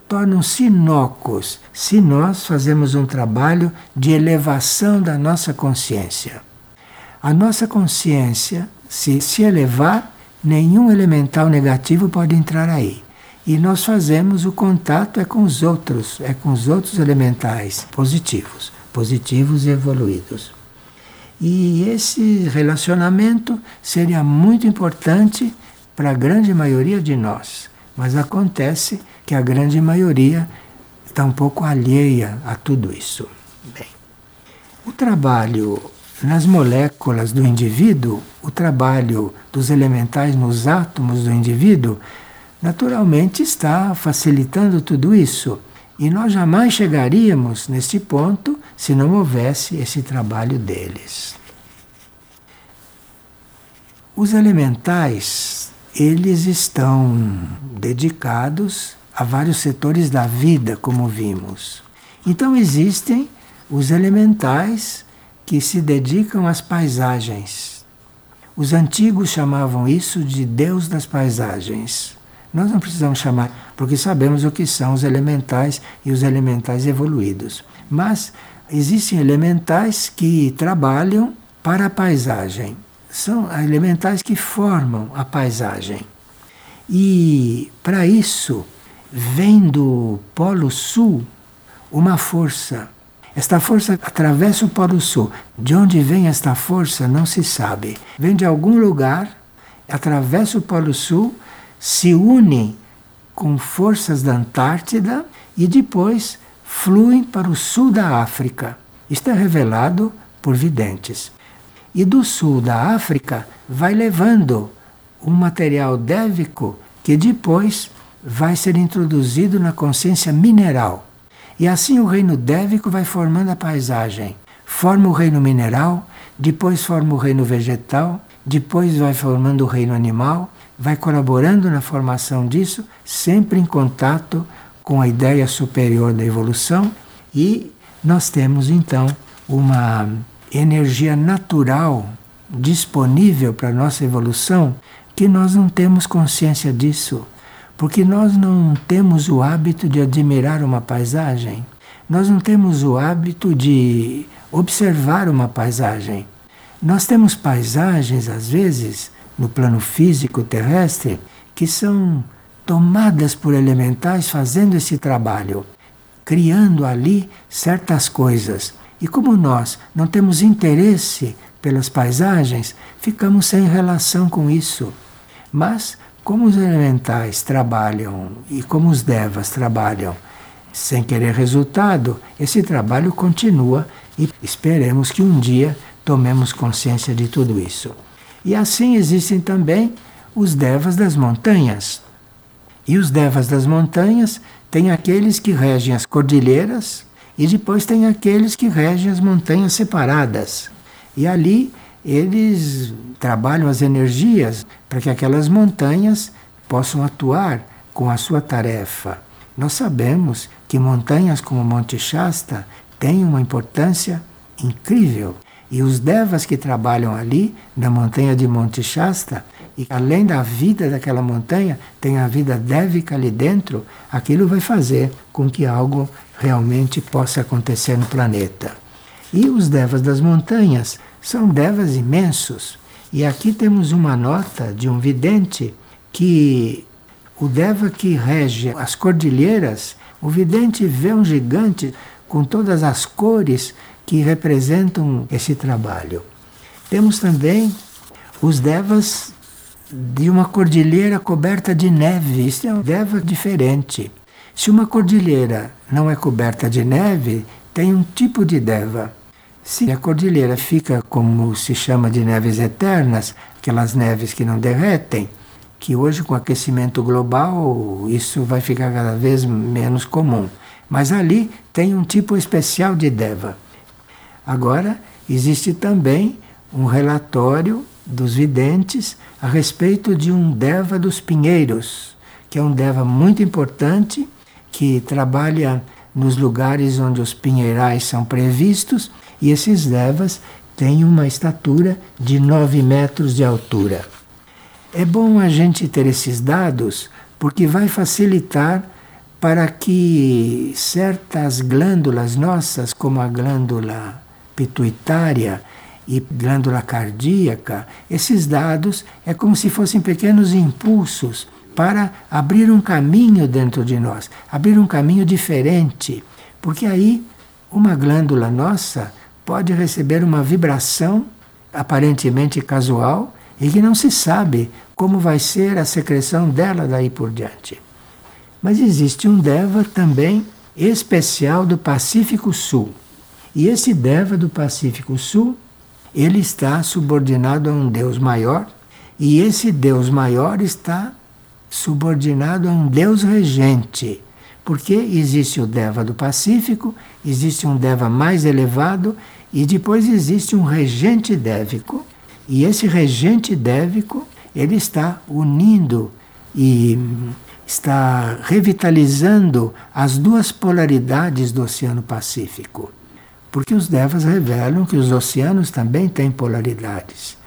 tornam-se inócuos se nós fazemos um trabalho de elevação da nossa consciência. A nossa consciência, se se elevar, nenhum elemental negativo pode entrar aí. E nós fazemos o contato é com os outros, é com os outros elementais positivos, positivos e evoluídos. E esse relacionamento seria muito importante para a grande maioria de nós. Mas acontece que a grande maioria está um pouco alheia a tudo isso. Bem, o trabalho nas moléculas do indivíduo, o trabalho dos elementais nos átomos do indivíduo, naturalmente está facilitando tudo isso. E nós jamais chegaríamos nesse ponto se não houvesse esse trabalho deles. Os elementais, eles estão dedicados a vários setores da vida, como vimos. Então existem os elementais que se dedicam às paisagens. Os antigos chamavam isso de Deus das paisagens. Nós não precisamos chamar, porque sabemos o que são os elementais e os elementais evoluídos. Mas existem elementais que trabalham para a paisagem. São elementais que formam a paisagem. E para isso vem do Polo Sul uma força. Esta força atravessa o Polo Sul. De onde vem esta força não se sabe. Vem de algum lugar, atravessa o Polo Sul se unem com forças da Antártida e depois fluem para o sul da África. Isto é revelado por videntes. E do sul da África vai levando um material dévico que depois vai ser introduzido na consciência mineral. E assim o reino dévico vai formando a paisagem. Forma o reino mineral, depois forma o reino vegetal, depois vai formando o reino animal, vai colaborando na formação disso, sempre em contato com a ideia superior da evolução, e nós temos então uma energia natural disponível para a nossa evolução que nós não temos consciência disso, porque nós não temos o hábito de admirar uma paisagem, nós não temos o hábito de observar uma paisagem. Nós temos paisagens, às vezes, no plano físico terrestre que são tomadas por elementais fazendo esse trabalho, criando ali certas coisas. E como nós não temos interesse pelas paisagens, ficamos sem relação com isso. Mas, como os elementais trabalham e como os devas trabalham sem querer resultado, esse trabalho continua e esperemos que um dia tomemos consciência de tudo isso. E assim existem também os devas das montanhas. E os devas das montanhas têm aqueles que regem as cordilheiras e depois tem aqueles que regem as montanhas separadas. E ali eles trabalham as energias para que aquelas montanhas possam atuar com a sua tarefa. Nós sabemos que montanhas como Monte Shasta têm uma importância incrível. E os devas que trabalham ali, na montanha de Monte Shasta, e além da vida daquela montanha, tem a vida dévica ali dentro, aquilo vai fazer com que algo realmente possa acontecer no planeta. E os devas das montanhas são devas imensos. E aqui temos uma nota de um vidente que o deva que rege as cordilheiras, o vidente vê um gigante com todas as cores que representam esse trabalho. Temos também os devas de uma cordilheira coberta de neve. Isso é um deva diferente. Se uma cordilheira não é coberta de neve, tem um tipo de deva. Se a cordilheira fica como se chama de neves eternas, aquelas neves que não derretem, que hoje com o aquecimento global isso vai ficar cada vez menos comum. Mas ali tem um tipo especial de deva. Agora, existe também um relatório dos videntes a respeito de um Deva dos Pinheiros, que é um Deva muito importante, que trabalha nos lugares onde os pinheirais são previstos, e esses Devas têm uma estatura de 9 metros de altura. É bom a gente ter esses dados porque vai facilitar para que certas glândulas nossas, como a glândula pituitária e glândula cardíaca, esses dados é como se fossem pequenos impulsos para abrir um caminho dentro de nós, abrir um caminho diferente, porque aí uma glândula nossa pode receber uma vibração aparentemente casual e que não se sabe como vai ser a secreção dela daí por diante. Mas existe um Deva também especial do Pacífico Sul. E esse Deva do Pacífico Sul, ele está subordinado a um Deus maior, e esse Deus maior está subordinado a um Deus regente. Porque existe o Deva do Pacífico, existe um Deva mais elevado e depois existe um regente dévico. E esse regente dévico, ele está unindo e está revitalizando as duas polaridades do Oceano Pacífico. Porque os devas revelam que os oceanos também têm polaridades.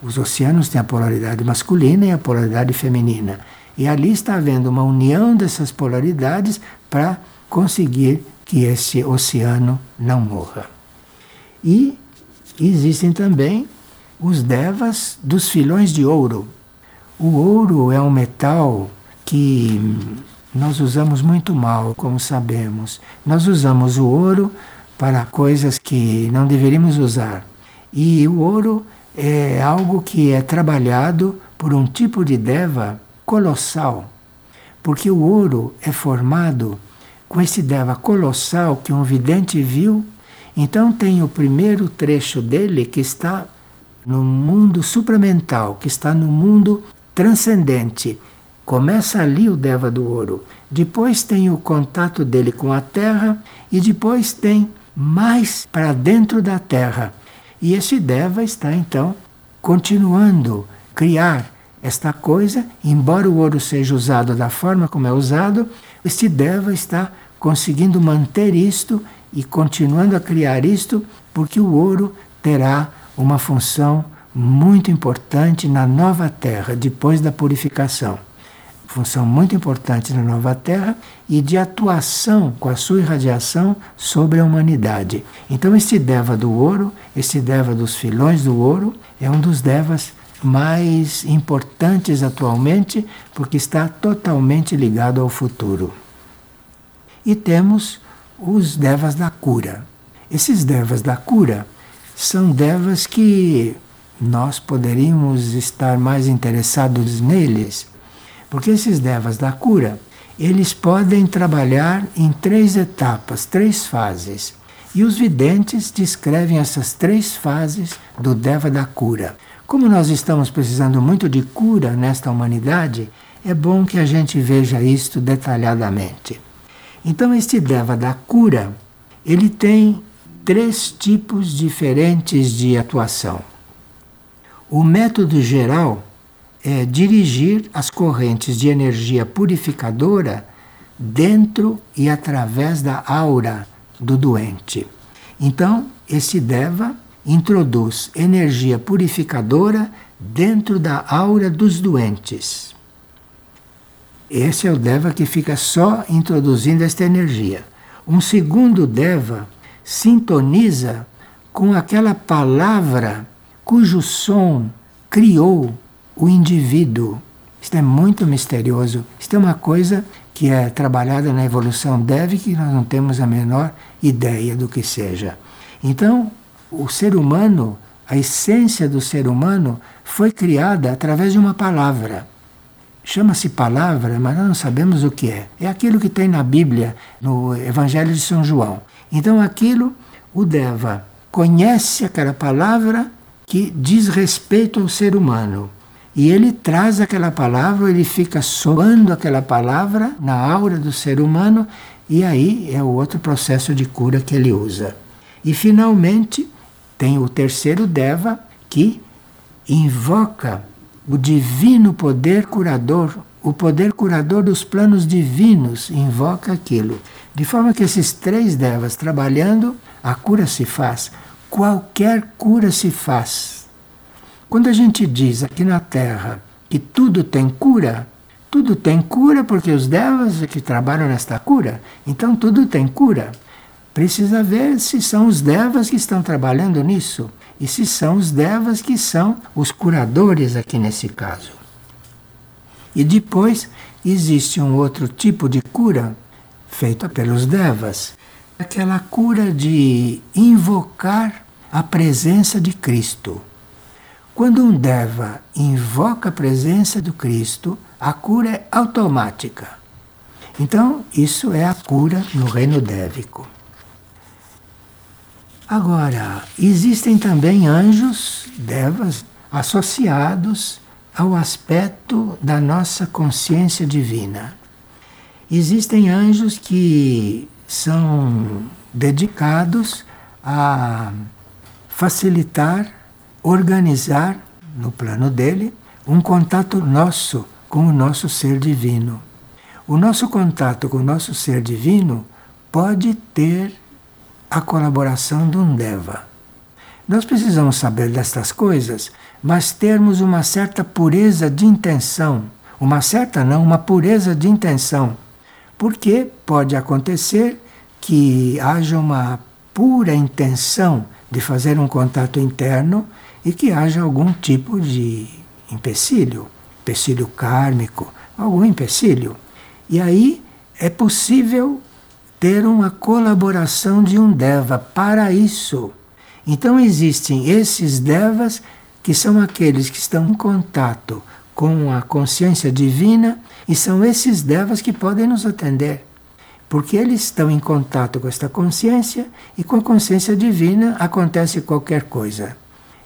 Os oceanos têm a polaridade masculina e a polaridade feminina. E ali está havendo uma união dessas polaridades para conseguir que esse oceano não morra. E existem também os devas dos filões de ouro. O ouro é um metal que nós usamos muito mal, como sabemos. Nós usamos o ouro para coisas que não deveríamos usar. E o ouro é algo que é trabalhado por um tipo de deva colossal, porque o ouro é formado com esse deva colossal que um vidente viu. Então tem o primeiro trecho dele que está no mundo supramental, que está no mundo transcendente. Começa ali o Deva do Ouro. Depois tem o contato dele com a Terra e depois tem mais para dentro da terra. E esse Deva está então continuando criar esta coisa, embora o ouro seja usado da forma como é usado, este Deva está conseguindo manter isto e continuando a criar isto, porque o ouro terá uma função muito importante na nova terra, depois da purificação função muito importante na nova Terra e de atuação com a sua irradiação sobre a humanidade. Então, esse Deva do ouro, esse Deva dos filões do ouro, é um dos Devas mais importantes atualmente, porque está totalmente ligado ao futuro. E temos os Devas da cura. Esses Devas da cura são Devas que nós poderíamos estar mais interessados neles porque esses devas da cura, eles podem trabalhar em três etapas, três fases. E os videntes descrevem essas três fases do Deva da cura. Como nós estamos precisando muito de cura nesta humanidade, é bom que a gente veja isto detalhadamente. Então, este Deva da cura, ele tem três tipos diferentes de atuação. O método geral é, dirigir as correntes de energia purificadora dentro e através da aura do doente. Então, esse Deva introduz energia purificadora dentro da aura dos doentes. Esse é o Deva que fica só introduzindo esta energia. Um segundo Deva sintoniza com aquela palavra cujo som criou o indivíduo. Isto é muito misterioso. Isto é uma coisa que é trabalhada na evolução deve que nós não temos a menor ideia do que seja. Então, o ser humano, a essência do ser humano, foi criada através de uma palavra. Chama-se palavra, mas nós não sabemos o que é. É aquilo que tem na Bíblia, no Evangelho de São João. Então, aquilo, o Deva conhece aquela palavra que diz respeito ao ser humano. E ele traz aquela palavra, ele fica soando aquela palavra na aura do ser humano, e aí é o outro processo de cura que ele usa. E finalmente tem o terceiro Deva que invoca o divino poder curador, o poder curador dos planos divinos, invoca aquilo. De forma que esses três Devas trabalhando, a cura se faz. Qualquer cura se faz quando a gente diz aqui na Terra que tudo tem cura, tudo tem cura porque os devas é que trabalham nesta cura, então tudo tem cura. Precisa ver se são os devas que estão trabalhando nisso e se são os devas que são os curadores aqui nesse caso. E depois existe um outro tipo de cura feita pelos devas, aquela cura de invocar a presença de Cristo. Quando um Deva invoca a presença do Cristo, a cura é automática. Então, isso é a cura no reino dévico. Agora, existem também anjos, devas, associados ao aspecto da nossa consciência divina. Existem anjos que são dedicados a facilitar organizar no plano dele um contato nosso com o nosso ser divino. O nosso contato com o nosso ser divino pode ter a colaboração de um Deva. Nós precisamos saber destas coisas, mas termos uma certa pureza de intenção. Uma certa não, uma pureza de intenção. Porque pode acontecer que haja uma pura intenção de fazer um contato interno e que haja algum tipo de empecilho, empecilho kármico, algum empecilho. E aí é possível ter uma colaboração de um Deva para isso. Então existem esses Devas que são aqueles que estão em contato com a consciência divina e são esses Devas que podem nos atender. Porque eles estão em contato com esta consciência e com a consciência divina acontece qualquer coisa.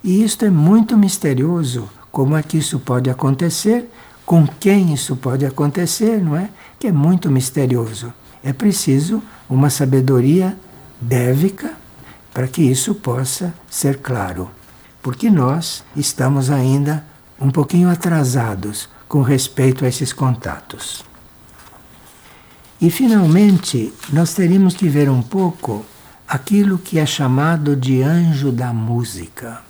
E isto é muito misterioso. Como é que isso pode acontecer? Com quem isso pode acontecer, não é? Que é muito misterioso. É preciso uma sabedoria dévica para que isso possa ser claro. Porque nós estamos ainda um pouquinho atrasados com respeito a esses contatos. E finalmente, nós teríamos que ver um pouco aquilo que é chamado de anjo da música.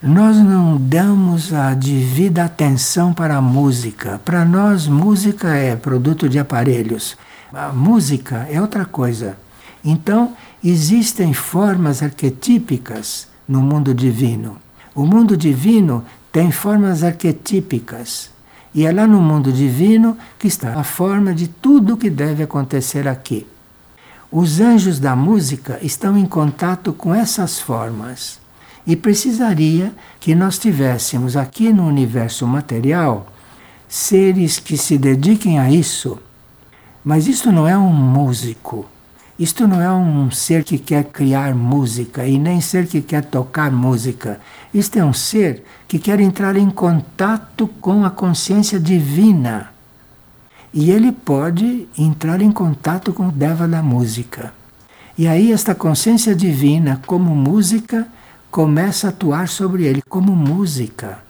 Nós não damos a devida atenção para a música. Para nós, música é produto de aparelhos. A música é outra coisa. Então, existem formas arquetípicas no mundo divino. O mundo divino tem formas arquetípicas. E é lá no mundo divino que está a forma de tudo o que deve acontecer aqui. Os anjos da música estão em contato com essas formas. E precisaria que nós tivéssemos aqui no universo material seres que se dediquem a isso. Mas isto não é um músico. Isto não é um ser que quer criar música e nem ser que quer tocar música. Isto é um ser que quer entrar em contato com a consciência divina. E ele pode entrar em contato com o Deva da música. E aí, esta consciência divina, como música, começa a atuar sobre ele como música.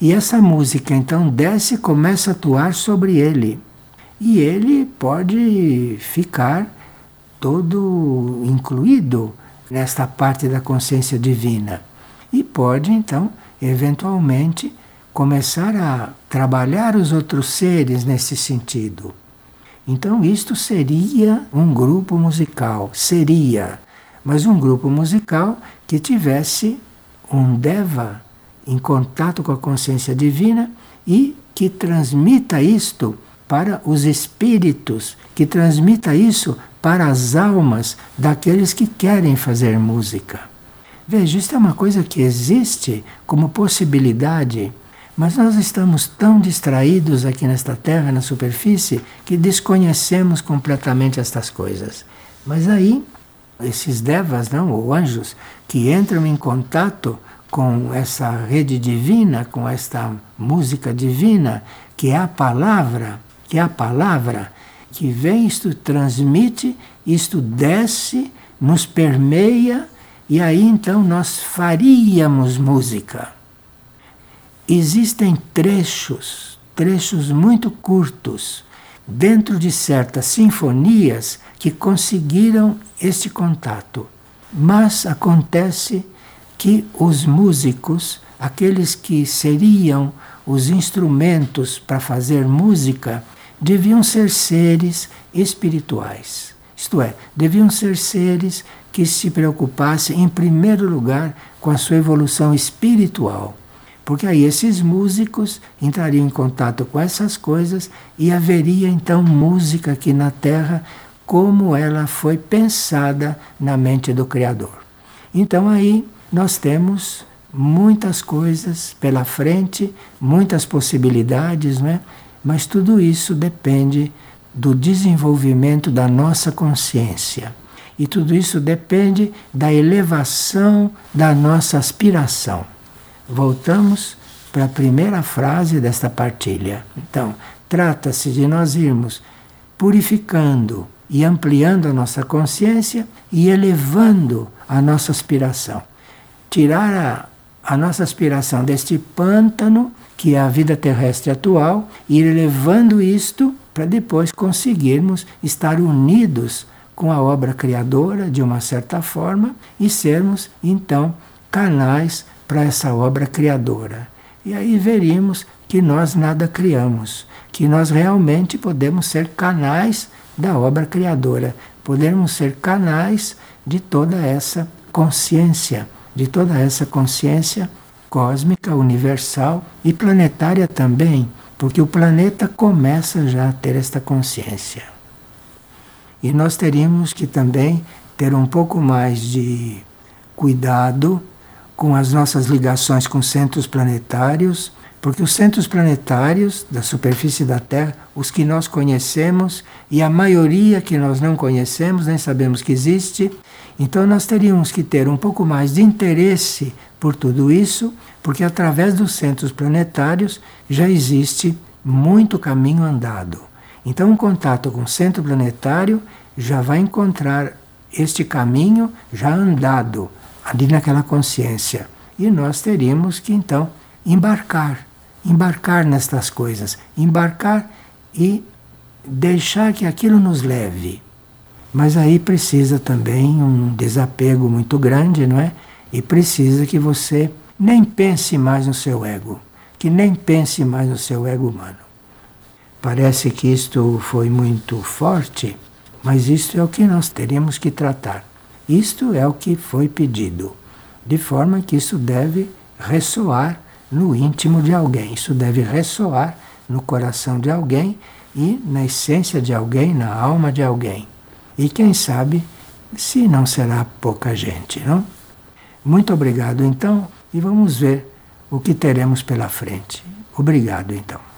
E essa música então desce e começa a atuar sobre ele. e ele pode ficar todo incluído nesta parte da consciência divina e pode então eventualmente começar a trabalhar os outros seres nesse sentido. Então, isto seria um grupo musical, seria, mas um grupo musical que tivesse um Deva em contato com a consciência divina e que transmita isto para os espíritos, que transmita isso para as almas daqueles que querem fazer música. Veja, isso é uma coisa que existe como possibilidade mas nós estamos tão distraídos aqui nesta terra, na superfície, que desconhecemos completamente estas coisas. Mas aí, esses devas, não, ou anjos, que entram em contato com essa rede divina, com esta música divina, que é a palavra, que é a palavra, que vem, isto transmite, isto desce, nos permeia, e aí então nós faríamos música. Existem trechos, trechos muito curtos, dentro de certas sinfonias que conseguiram este contato. Mas acontece que os músicos, aqueles que seriam os instrumentos para fazer música, deviam ser seres espirituais. Isto é, deviam ser seres que se preocupassem, em primeiro lugar, com a sua evolução espiritual porque aí esses músicos entrariam em contato com essas coisas e haveria então música aqui na Terra como ela foi pensada na mente do Criador. Então aí nós temos muitas coisas pela frente, muitas possibilidades, não é? Mas tudo isso depende do desenvolvimento da nossa consciência. E tudo isso depende da elevação da nossa aspiração voltamos para a primeira frase desta partilha. Então, trata-se de nós irmos purificando e ampliando a nossa consciência e elevando a nossa aspiração. Tirar a, a nossa aspiração deste pântano que é a vida terrestre atual e ir elevando isto para depois conseguirmos estar unidos com a obra criadora de uma certa forma e sermos então canais para essa obra criadora. E aí veríamos que nós nada criamos, que nós realmente podemos ser canais da obra criadora, podemos ser canais de toda essa consciência, de toda essa consciência cósmica, universal e planetária também, porque o planeta começa já a ter esta consciência. E nós teríamos que também ter um pouco mais de cuidado com as nossas ligações com centros planetários, porque os centros planetários da superfície da Terra, os que nós conhecemos e a maioria que nós não conhecemos, nem sabemos que existe, então nós teríamos que ter um pouco mais de interesse por tudo isso, porque através dos centros planetários já existe muito caminho andado. Então, um contato com o centro planetário já vai encontrar este caminho já andado, ali naquela consciência. E nós teríamos que então embarcar, embarcar nestas coisas, embarcar e deixar que aquilo nos leve. Mas aí precisa também um desapego muito grande, não é? E precisa que você nem pense mais no seu ego, que nem pense mais no seu ego humano. Parece que isto foi muito forte, mas isto é o que nós teríamos que tratar. Isto é o que foi pedido, de forma que isso deve ressoar no íntimo de alguém, isso deve ressoar no coração de alguém e na essência de alguém, na alma de alguém. E quem sabe se não será pouca gente, não? Muito obrigado então e vamos ver o que teremos pela frente. Obrigado então.